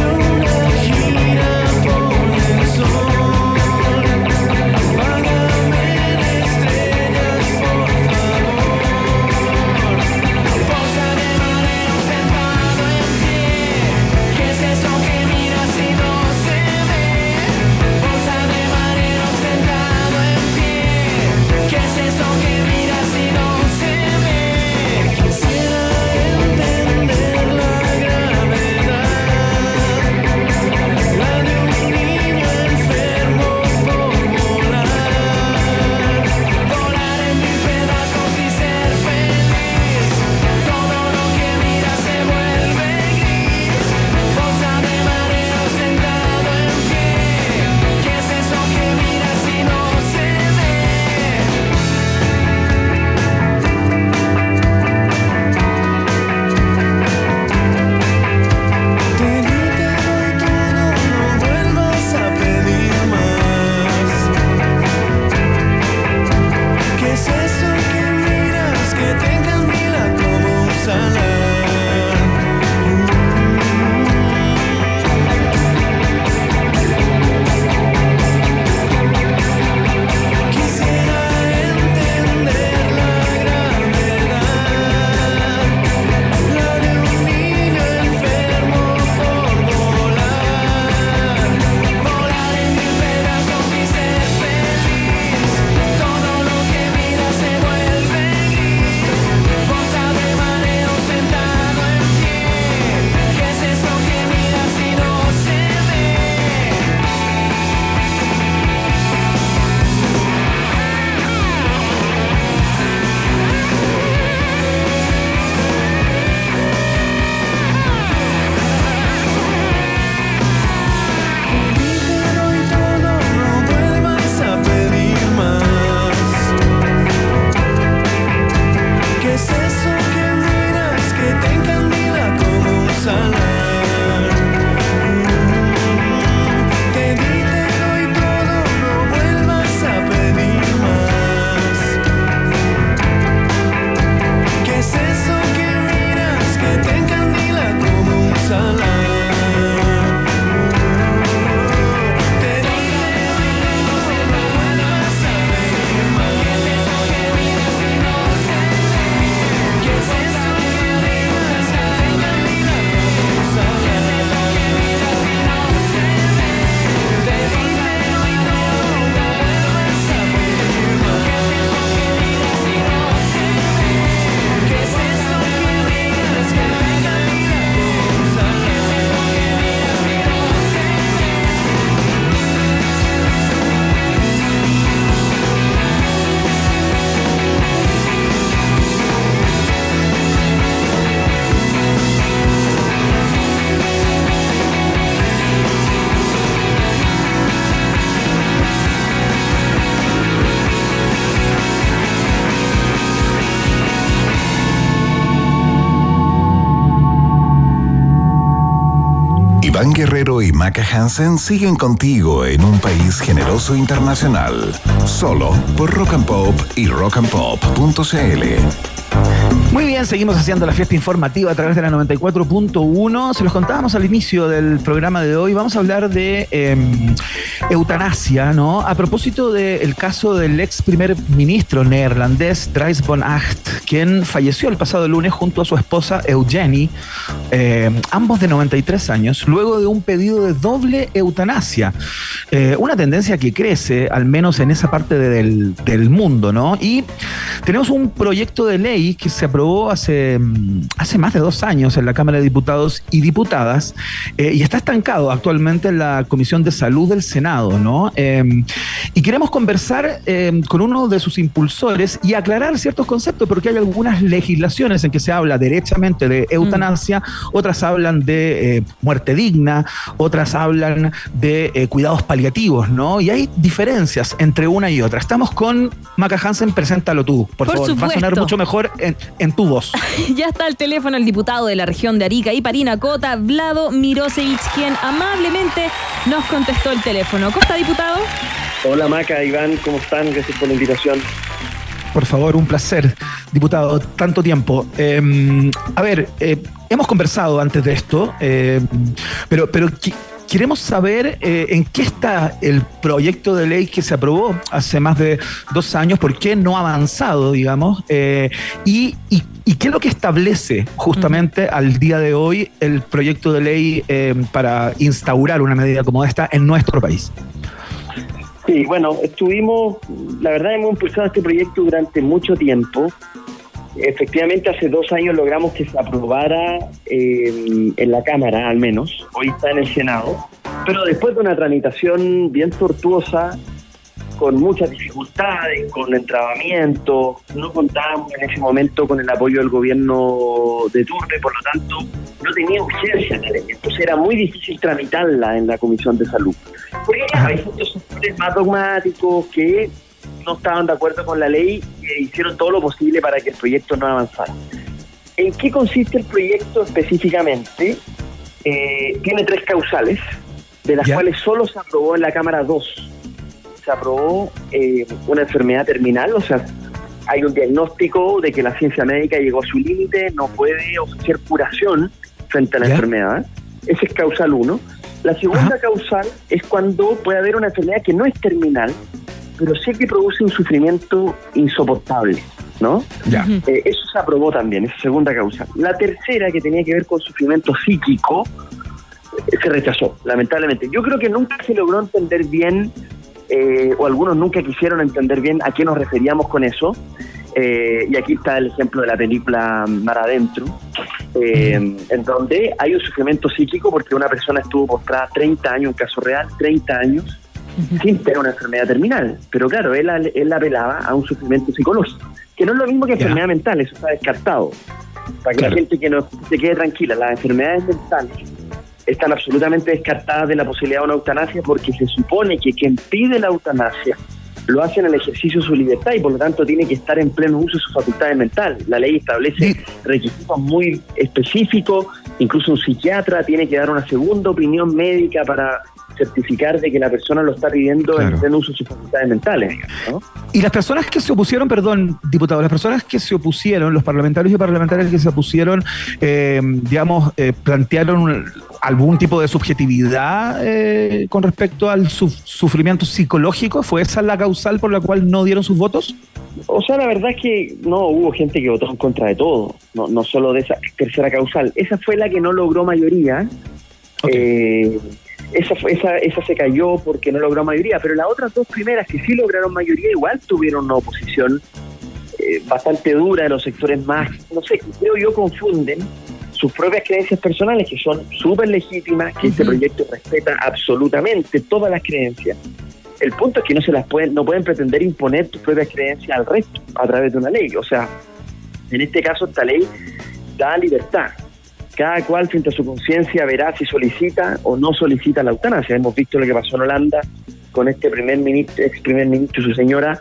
S2: Guerrero y Maca Hansen siguen contigo en un país generoso internacional. Solo por Rock and Pop y rockandpop.cl.
S5: Muy bien, seguimos haciendo la fiesta informativa a través de la 94.1. Se los contábamos al inicio del programa de hoy. Vamos a hablar de eh, eutanasia, ¿no? A propósito del caso del ex primer ministro neerlandés Dries von Acht, quien falleció el pasado lunes junto a su esposa Eugenie, eh, ambos de 93 años, luego de un pedido de doble eutanasia. Eh, una tendencia que crece, al menos en esa parte de- del, del mundo, ¿no? Y tenemos un proyecto de ley que se aprobó hace, mm, hace más de dos años en la Cámara de Diputados y Diputadas eh, y está estancado actualmente en la Comisión de Salud del Senado, ¿no? Eh, y queremos conversar eh, con uno de sus impulsores y aclarar ciertos conceptos, porque hay algunas legislaciones en que se habla derechamente de eutanasia, otras hablan de eh, muerte digna, otras hablan de eh, cuidados paliativos, ¿no? Y hay diferencias entre una y otra. Estamos con Maca Hansen, preséntalo tú, por,
S6: Por
S5: favor. Va a sonar mucho mejor en, en tu voz. *laughs*
S6: Ya está al teléfono el diputado de la región de Arica y Parinacota, Vlado Mirosevich, quien amablemente nos contestó el teléfono. ¿Cómo está, diputado?
S13: Hola Maca, Iván, ¿cómo están? Gracias por la invitación.
S5: Por favor, un placer, diputado, tanto tiempo. Eh, a ver, eh, hemos conversado antes de esto, eh, pero, pero queremos saber eh, en qué está el proyecto de ley que se aprobó hace más de dos años, por qué no ha avanzado, digamos, eh, y, y- y qué es lo que establece justamente al día de hoy el proyecto de ley eh, para instaurar una medida como esta en nuestro país.
S13: Sí, bueno, estuvimos, la verdad hemos impulsado este proyecto durante mucho tiempo. Efectivamente, hace dos años logramos que se aprobara eh, en la Cámara, al menos. Hoy está en el Senado. Pero después de una tramitación bien tortuosa, con muchas dificultades, con entrabamientos, no contábamos en ese momento con el apoyo del gobierno de turno y por lo tanto no tenía urgencia la ley. Entonces era muy difícil tramitarla en la Comisión de Salud. Porque hay ciertos sectores más dogmáticos que no estaban de acuerdo con la ley e hicieron todo lo posible para que el proyecto no avanzara. ¿En qué consiste el proyecto específicamente? Eh, tiene tres causales, de las
S5: Ya.
S13: cuales solo se aprobó en la Cámara dos. Se aprobó eh, una enfermedad terminal, o sea, hay un diagnóstico de que la ciencia médica llegó a su límite, no puede ofrecer curación frente a la
S5: Ya.
S13: enfermedad. Ese es causal uno. La segunda causal es cuando puede haber una enfermedad que no es terminal, pero sí que produce un sufrimiento insoportable, ¿no?
S5: Ya.
S13: Eh, eso se aprobó también, esa segunda causa. La tercera, que tenía que ver con sufrimiento psíquico, eh, se rechazó, lamentablemente. Yo creo que nunca se logró entender bien, eh, o algunos nunca quisieron entender bien a qué nos referíamos con eso. Eh, y aquí está el ejemplo de la película Mar Adentro, eh, en donde hay un sufrimiento psíquico porque una persona estuvo postrada 30 años, un caso real, 30 años, sin tener una enfermedad terminal. Pero claro, él, él apelaba a un sufrimiento psicológico, que no es lo mismo que enfermedad mental, eso está descartado. Para que
S5: Claro.
S13: la gente que no se quede tranquila, las enfermedades mentales están absolutamente descartadas de la posibilidad de una eutanasia porque se supone que quien pide la eutanasia lo hace en el ejercicio de su libertad y por lo tanto tiene que estar en pleno uso de sus facultades mentales. La ley establece requisitos muy específicos, incluso un psiquiatra tiene que dar una segunda opinión médica para certificar de que la persona lo está pidiendo
S5: Claro.
S13: en pleno uso de sus facultades mentales.
S5: Y las personas que se opusieron, perdón, diputado, las personas que se opusieron, los parlamentarios y parlamentarias que se opusieron, eh, digamos, eh, plantearon un- algún tipo de subjetividad eh, con respecto al su- sufrimiento psicológico. ¿Fue esa la causal por la cual no dieron sus votos?
S13: O sea, la verdad es que no hubo gente que votó en contra de todo, no, no solo de esa tercera causal. Esa fue la que no logró mayoría. Eh, esa, esa, esa se cayó porque no logró mayoría, pero las otras dos primeras que sí lograron mayoría igual tuvieron una oposición eh, bastante dura de los sectores más, no sé, creo yo confunden sus propias creencias personales, que son súper legítimas, que este proyecto respeta absolutamente todas las creencias. El punto es que no se las pueden, no pueden pretender imponer tus propias creencias al resto a través de una ley. O sea, en este caso esta ley da libertad. Cada cual frente a su conciencia verá si solicita o no solicita la eutanasia. Hemos visto lo que pasó en Holanda con este primer ministro, ex primer ministro y su señora.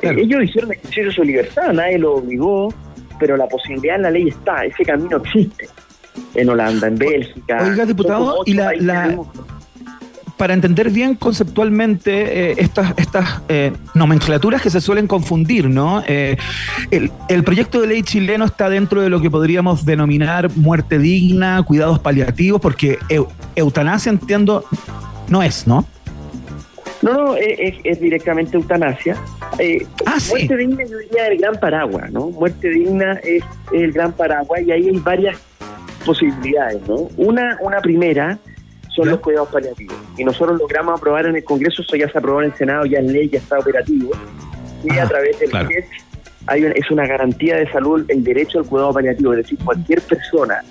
S13: Ellos hicieron ejercicio de su libertad, nadie lo obligó, pero la posibilidad en la ley está, ese camino existe en Holanda, en Bélgica.
S5: Oiga, diputado, y la-. Para entender bien conceptualmente eh, estas, estas eh, nomenclaturas que se suelen confundir, ¿no? Eh, el, el proyecto de ley chileno está dentro de lo que podríamos denominar muerte digna, cuidados paliativos, porque eu- eutanasia, entiendo, no es, ¿no?
S13: No, no, es, es- es directamente eutanasia. Eh,
S5: Ah, sí.
S13: Muerte digna yo diría el gran paraguas, ¿no? Muerte digna es el gran paraguas y ahí hay varias posibilidades, ¿no? Una, una primera son los cuidados paliativos. Y nosotros logramos aprobar en el Congreso, eso ya se aprobó en el Senado, ya en ley, ya está operativo. Y a través del
S5: claro.
S13: GES hay un- es una garantía de salud el derecho al cuidado paliativo, es decir, cualquier persona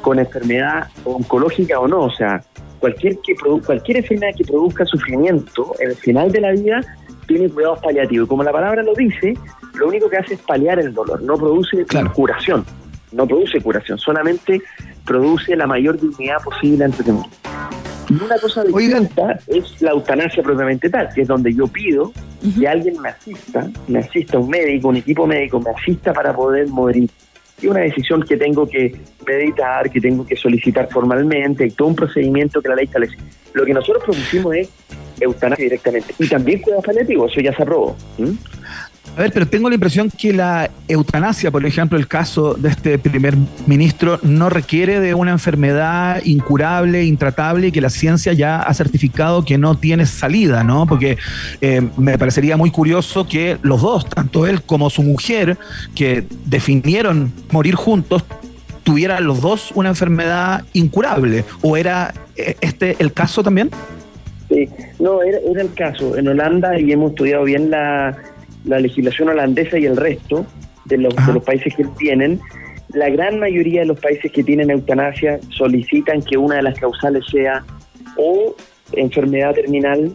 S13: con enfermedad oncológica o no, o sea, cualquier que produ- cualquier enfermedad que produzca sufrimiento en el final de la vida tiene cuidados paliativos. Y como la palabra lo dice, lo único que hace es paliar el dolor, no produce curación, no produce curación, solamente produce la mayor dignidad posible ante el mundo. Y una cosa distinta es la eutanasia propiamente tal, que es donde yo pido que alguien me asista, me asista un médico, un equipo médico, me asista para poder morir. Y una decisión que tengo que meditar, que tengo que solicitar formalmente, todo un procedimiento que la ley establece. Lo que nosotros propusimos es eutanasia directamente. Y también cuidados paliativos, eso ya se aprobó. ¿Mm?
S5: A ver, pero tengo la impresión que la eutanasia, por ejemplo, el caso de este primer ministro, no requiere de una enfermedad incurable, intratable y que la ciencia ya ha certificado que no tiene salida, ¿no? Porque eh, me parecería muy curioso que los dos, tanto él como su mujer, que definieron morir juntos, tuvieran los dos una enfermedad incurable. ¿O era eh, este el caso también?
S13: Sí, no, era, era el caso. En Holanda, y hemos estudiado bien la, la legislación holandesa y el resto de los, de los países que tienen, la gran mayoría de los países que tienen eutanasia solicitan que una de las causales sea o enfermedad terminal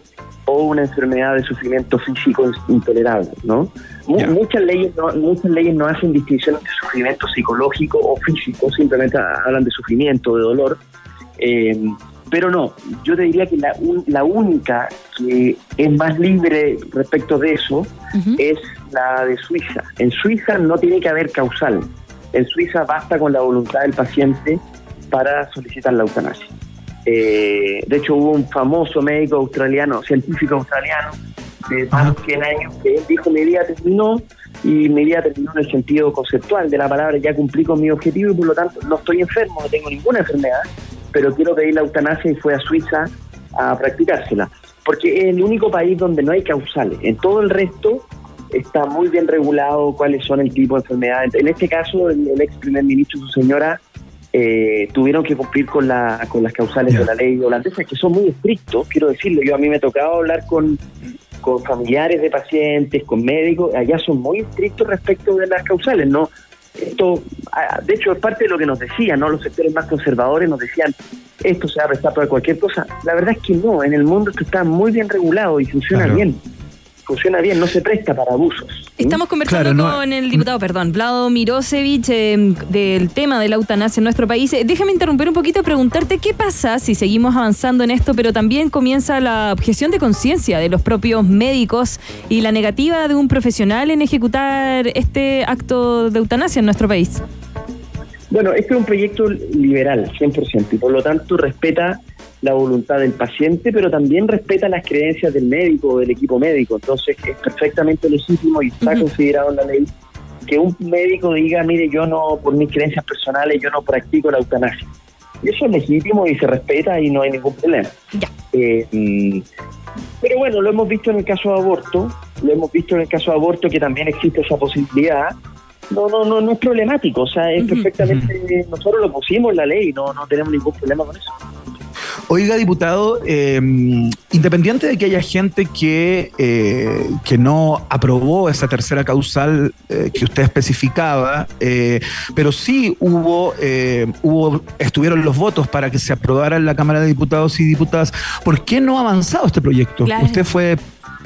S13: o una enfermedad de sufrimiento físico intolerable, ¿no? Mu- Muchas leyes no, muchas leyes no hacen distinción entre sufrimiento psicológico o físico, simplemente hablan de sufrimiento, de dolor. Eh, pero no, yo te diría que la, un- la única que es más libre respecto de eso es la de Suiza. En Suiza no tiene que haber causal. En Suiza basta con la voluntad del paciente para solicitar la eutanasia. Eh, de hecho, hubo un famoso médico australiano, científico australiano, de más de 100 años, que él dijo, mi vida terminó, y mi vida terminó en el sentido conceptual de la palabra, ya cumplí con mi objetivo y por lo tanto no estoy enfermo, no tengo ninguna enfermedad, pero quiero pedir la eutanasia y fue a Suiza a practicársela. Porque es el único país donde no hay causales. En todo el resto está muy bien regulado cuáles son el tipo de enfermedad. En este caso, el, el ex primer ministro y su señora eh, tuvieron que cumplir con, la, con las causales de la ley holandesa, que son muy estrictos, quiero decirlo. Yo a mí me ha tocado hablar con, con familiares de pacientes, con médicos, allá son muy estrictos respecto de las causales, ¿no? Esto, ah, de hecho, es parte de lo que nos decían, ¿no? Los sectores más conservadores nos decían, esto se va a prestar para cualquier cosa. La verdad es que no, en el mundo esto está muy bien regulado y funciona
S5: Claro.
S13: bien. Funciona bien, no se presta para abusos.
S6: Estamos conversando
S5: Claro, no-
S6: con el diputado, perdón, Vlado Mirosevich, eh, del tema de la eutanasia en nuestro país. Eh, déjame interrumpir un poquito y preguntarte qué pasa si seguimos avanzando en esto, pero también comienza la objeción de conciencia de los propios médicos y la negativa de un profesional en ejecutar este acto de eutanasia en nuestro país.
S13: Bueno, este es un proyecto liberal, 100%, y por lo tanto respeta la voluntad del paciente, pero también respeta las creencias del médico o del equipo médico. Entonces es perfectamente legítimo y está considerado en la ley que un médico diga, mire, yo no, por mis creencias personales, yo no practico la eutanasia. Y eso es legítimo y se respeta y no hay ningún problema. Eh, mm, pero bueno, lo hemos visto en el caso de aborto, lo hemos visto en el caso de aborto que también existe esa posibilidad. No, no, no, no es problemático, o sea, es perfectamente, nosotros lo pusimos en la ley, no, no tenemos ningún problema con eso.
S5: Oiga, diputado, eh, independiente de que haya gente que, eh, que no aprobó esa tercera causal eh, que usted especificaba, eh, pero sí hubo, eh, hubo, estuvieron los votos para que se aprobara en la Cámara de Diputados y Diputadas, ¿por qué no ha avanzado este proyecto?
S6: Claro.
S5: Usted fue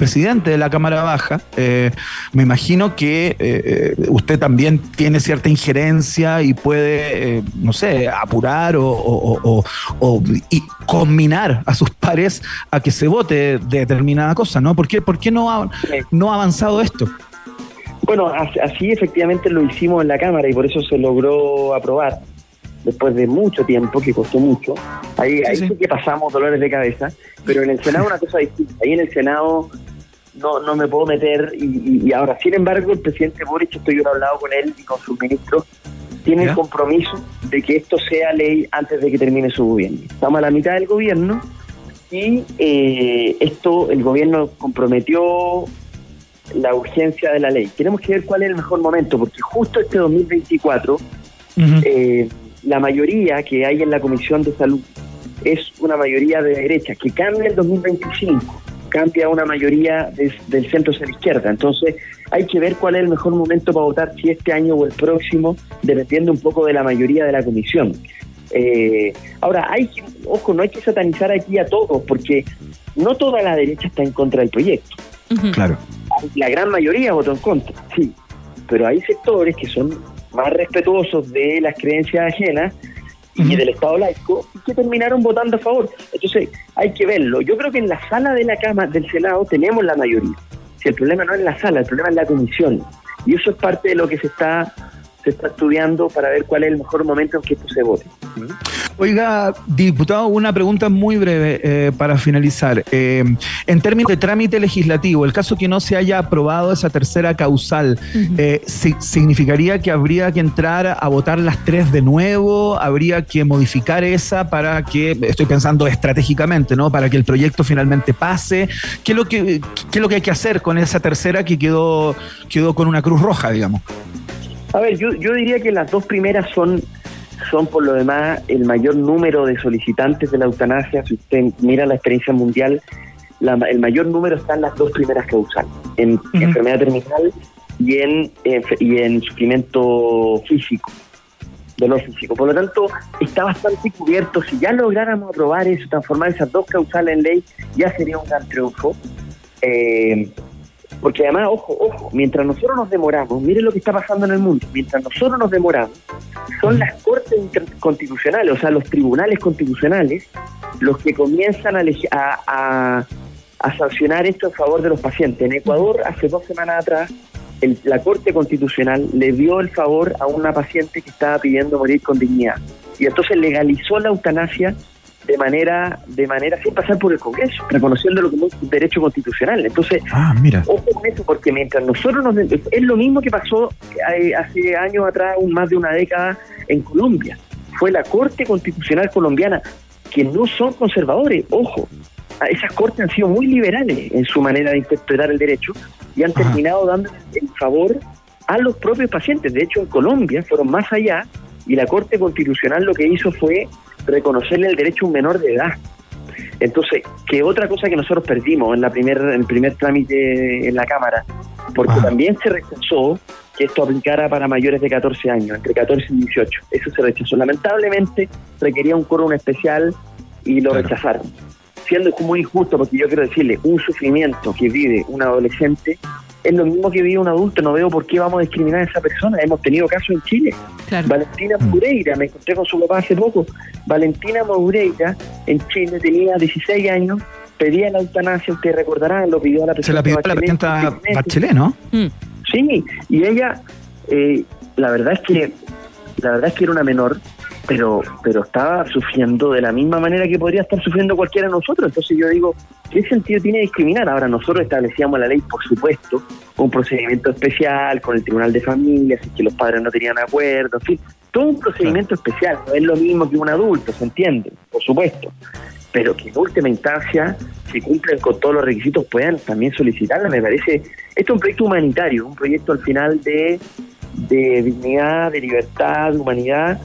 S5: presidente de la Cámara Baja, eh, me imagino que eh, eh, usted también tiene cierta injerencia y puede, eh, no sé, apurar o, o- y combinar a sus pares a que se vote determinada cosa, ¿no? ¿Por qué, por qué no, ha, avanzado esto?
S13: Bueno, as- así efectivamente lo hicimos en la Cámara y por eso se logró aprobar después de mucho tiempo, que costó mucho. Ahí, ahí sí que pasamos dolores de cabeza, pero en el Senado una cosa distinta. Ahí en el Senado no, no me puedo meter y, y- y ahora, sin embargo, el presidente Boric, estoy yo hablado con él y con sus ministros, tiene
S5: ¿Ya?
S13: el compromiso de que esto sea ley antes de que termine su gobierno. Estamos a la mitad del gobierno y eh, esto el gobierno comprometió la urgencia de la ley. Tenemos que ver cuál es el mejor momento, porque justo este 2024 eh, la mayoría que hay en la Comisión de Salud es una mayoría de derecha, que cambia el 2025, cambia una mayoría des- del centro hacia la izquierda. Entonces hay que ver cuál es el mejor momento para votar, si este año o el próximo, dependiendo un poco de la mayoría de la comisión. Eh, ahora, hay que, ojo, no hay que satanizar aquí a todos, porque no toda la derecha está en contra del proyecto.
S5: Claro.
S13: La gran mayoría votó en contra, sí, pero hay sectores que son más respetuosos de las creencias ajenas y del Estado laico y que terminaron votando a favor. Entonces, hay que verlo. Yo creo que en la sala de la Cámara del Senado tenemos la mayoría. Si el problema no es la sala, el problema es la comisión. Y eso es parte de lo que se está se está estudiando para ver cuál es el mejor momento en que esto se vote.
S5: Oiga, diputado, una pregunta muy breve eh, para finalizar. Eh, en términos de trámite legislativo, el caso que no se haya aprobado esa tercera causal, eh, si- ¿significaría que habría que entrar a votar las tres de nuevo? ¿Habría que modificar esa para que, estoy pensando estratégicamente, ¿no? Para que el proyecto finalmente pase? ¿Qué es lo que, qué es lo que hay que hacer con esa tercera que quedó, quedó con una cruz roja, digamos?
S13: A ver, yo, yo diría que las dos primeras son, son por lo demás el mayor número de solicitantes de la eutanasia. Si usted mira la experiencia mundial, la el mayor número está en las dos primeras causales, en enfermedad terminal y en, y en sufrimiento físico, dolor físico. Por lo tanto, está bastante cubierto. Si ya lográramos aprobar eso, transformar esas dos causales en ley, ya sería un gran triunfo. Eh, porque además, ojo, ojo, mientras nosotros nos demoramos, mire lo que está pasando en el mundo, mientras nosotros nos demoramos, son las cortes constitucionales, o sea, los tribunales constitucionales, los que comienzan a, a- a sancionar esto en favor de los pacientes. En Ecuador, hace dos semanas atrás, el- la Corte Constitucional le dio el favor a una paciente que estaba pidiendo morir con dignidad. Y entonces legalizó la eutanasia de manera, de manera sin pasar por el Congreso, reconociéndolo como un derecho constitucional. Entonces,
S5: Ah, mira.
S13: Ojo con eso, porque mientras nosotros nos... Es lo mismo que pasó eh, hace años atrás, un más de una década, en Colombia. Fue la Corte Constitucional Colombiana, que no son conservadores, ojo. a- Esas cortes han sido muy liberales en su manera de interpretar el derecho y han terminado dando el favor a los propios pacientes. De hecho, en Colombia fueron más allá y la Corte Constitucional lo que hizo fue reconocerle el derecho a un menor de edad. Entonces, que otra cosa que nosotros perdimos en la primer, en el primer trámite en la Cámara, porque también se rechazó que esto aplicara para mayores de 14 años, entre 14 y 18. Eso se rechazó. Lamentablemente requería un quórum especial y lo rechazaron. Siendo muy injusto, porque yo quiero decirle, un sufrimiento que vive un adolescente es lo mismo que vive un adulto. No veo por qué vamos a discriminar a esa persona. Hemos tenido casos en Chile. Valentina Moreira, me encontré con su papá hace poco. Valentina Moreira en Chile tenía 16 años, pedía la eutanasia, ustedes recordarán, lo pidió a la
S5: Se la pidió a la presidenta Bachelet, ¿no?
S13: Sí, y ella, eh, la verdad es que, la verdad es que era una menor, pero, pero estaba sufriendo de la misma manera que podría estar sufriendo cualquiera de nosotros. Entonces yo digo, ¿qué sentido tiene discriminar? Ahora nosotros establecíamos la ley, por supuesto, un procedimiento especial con el Tribunal de Familia, si es que los padres no tenían acuerdo, en fin, todo un procedimiento especial, no es lo mismo que un adulto, se entiende, por supuesto pero que en última instancia, si cumplen con todos los requisitos, puedan también solicitarla. Me parece, esto es un proyecto humanitario, un proyecto al final de, de dignidad, de libertad, de humanidad,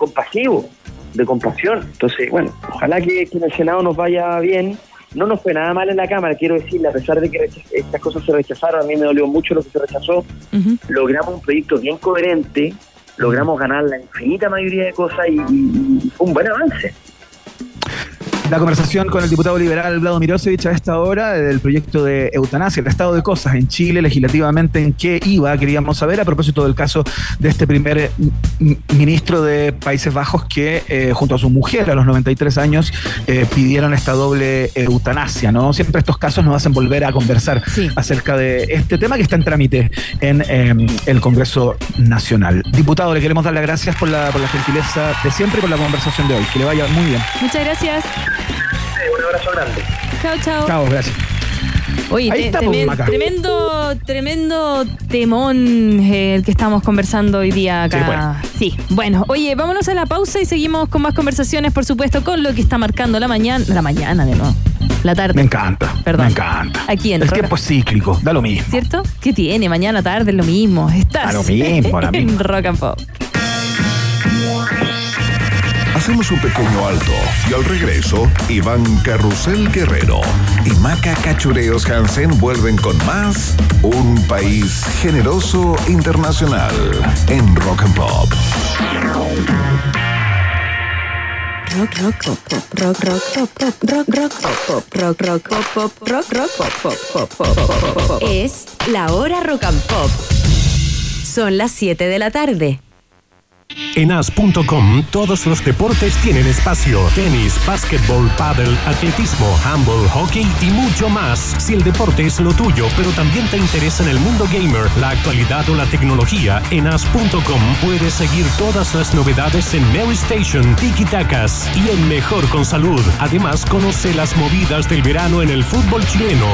S13: compasivo, de compasión. Entonces, bueno, ojalá que, que en el Senado nos vaya bien. No nos fue nada mal en la Cámara, quiero decirle, a pesar de que estas cosas se rechazaron, a mí me dolió mucho lo que se rechazó, logramos un proyecto bien coherente, logramos ganar la infinita mayoría de cosas y, y- y fue un buen avance.
S5: La conversación con el diputado liberal Vlado Mirosevich a esta hora del proyecto de eutanasia, el estado de cosas en Chile, legislativamente, en qué iba, queríamos saber a propósito del caso de este primer ministro de Países Bajos que, eh, junto a su mujer a los 93 años, eh, pidieron esta doble eutanasia, ¿no? Siempre estos casos nos hacen volver a conversar acerca de este tema que está en trámite en eh, el Congreso Nacional. Diputado, le queremos dar las gracias por la, por la gentileza de siempre y por la conversación de hoy. Que le vaya muy bien.
S6: Muchas gracias.
S13: Un abrazo grande.
S6: Chao, chao.
S5: Chao, gracias.
S6: Oye, te-
S5: está,
S6: temen- tremendo, tremendo temón eh, el que estamos conversando hoy día acá. Sí, bueno, oye, vámonos a la pausa y seguimos con más conversaciones, por supuesto, con lo que está marcando la mañana, la mañana de nuevo, la tarde.
S5: Me encanta.
S6: Perdón.
S5: Me encanta.
S6: Aquí en
S5: El tiempo es cíclico, da lo mismo.
S6: ¿Cierto? ¿Qué tiene? Mañana, tarde, lo mismo. Estás
S5: Da lo mismo, *laughs*
S6: en
S5: mismo.
S6: Rock and Pop.
S2: Hacemos un pequeño alto y al regreso, Iván Carrusel Guerrero y Maca Cachureos Hansen vuelven con más Un País Generoso Internacional en Rock and Pop.
S1: Rock, rock, pop, pop, rock, rock, pop, rock, rock, pop, rock, rock, pop, rock, rock, pop, pop, pop, pop. Es la hora rock and pop. Son las 7 de la tarde.
S14: En as.com todos los deportes tienen espacio. Tenis, básquetbol, paddle, atletismo, handball, hockey y mucho más. Si el deporte es lo tuyo, pero también te interesa en el mundo gamer, la actualidad o la tecnología, en as.com puedes seguir todas las novedades en Mary Station, Tiki Takas y el mejor con salud. Además, conoce las movidas del verano en el fútbol chileno.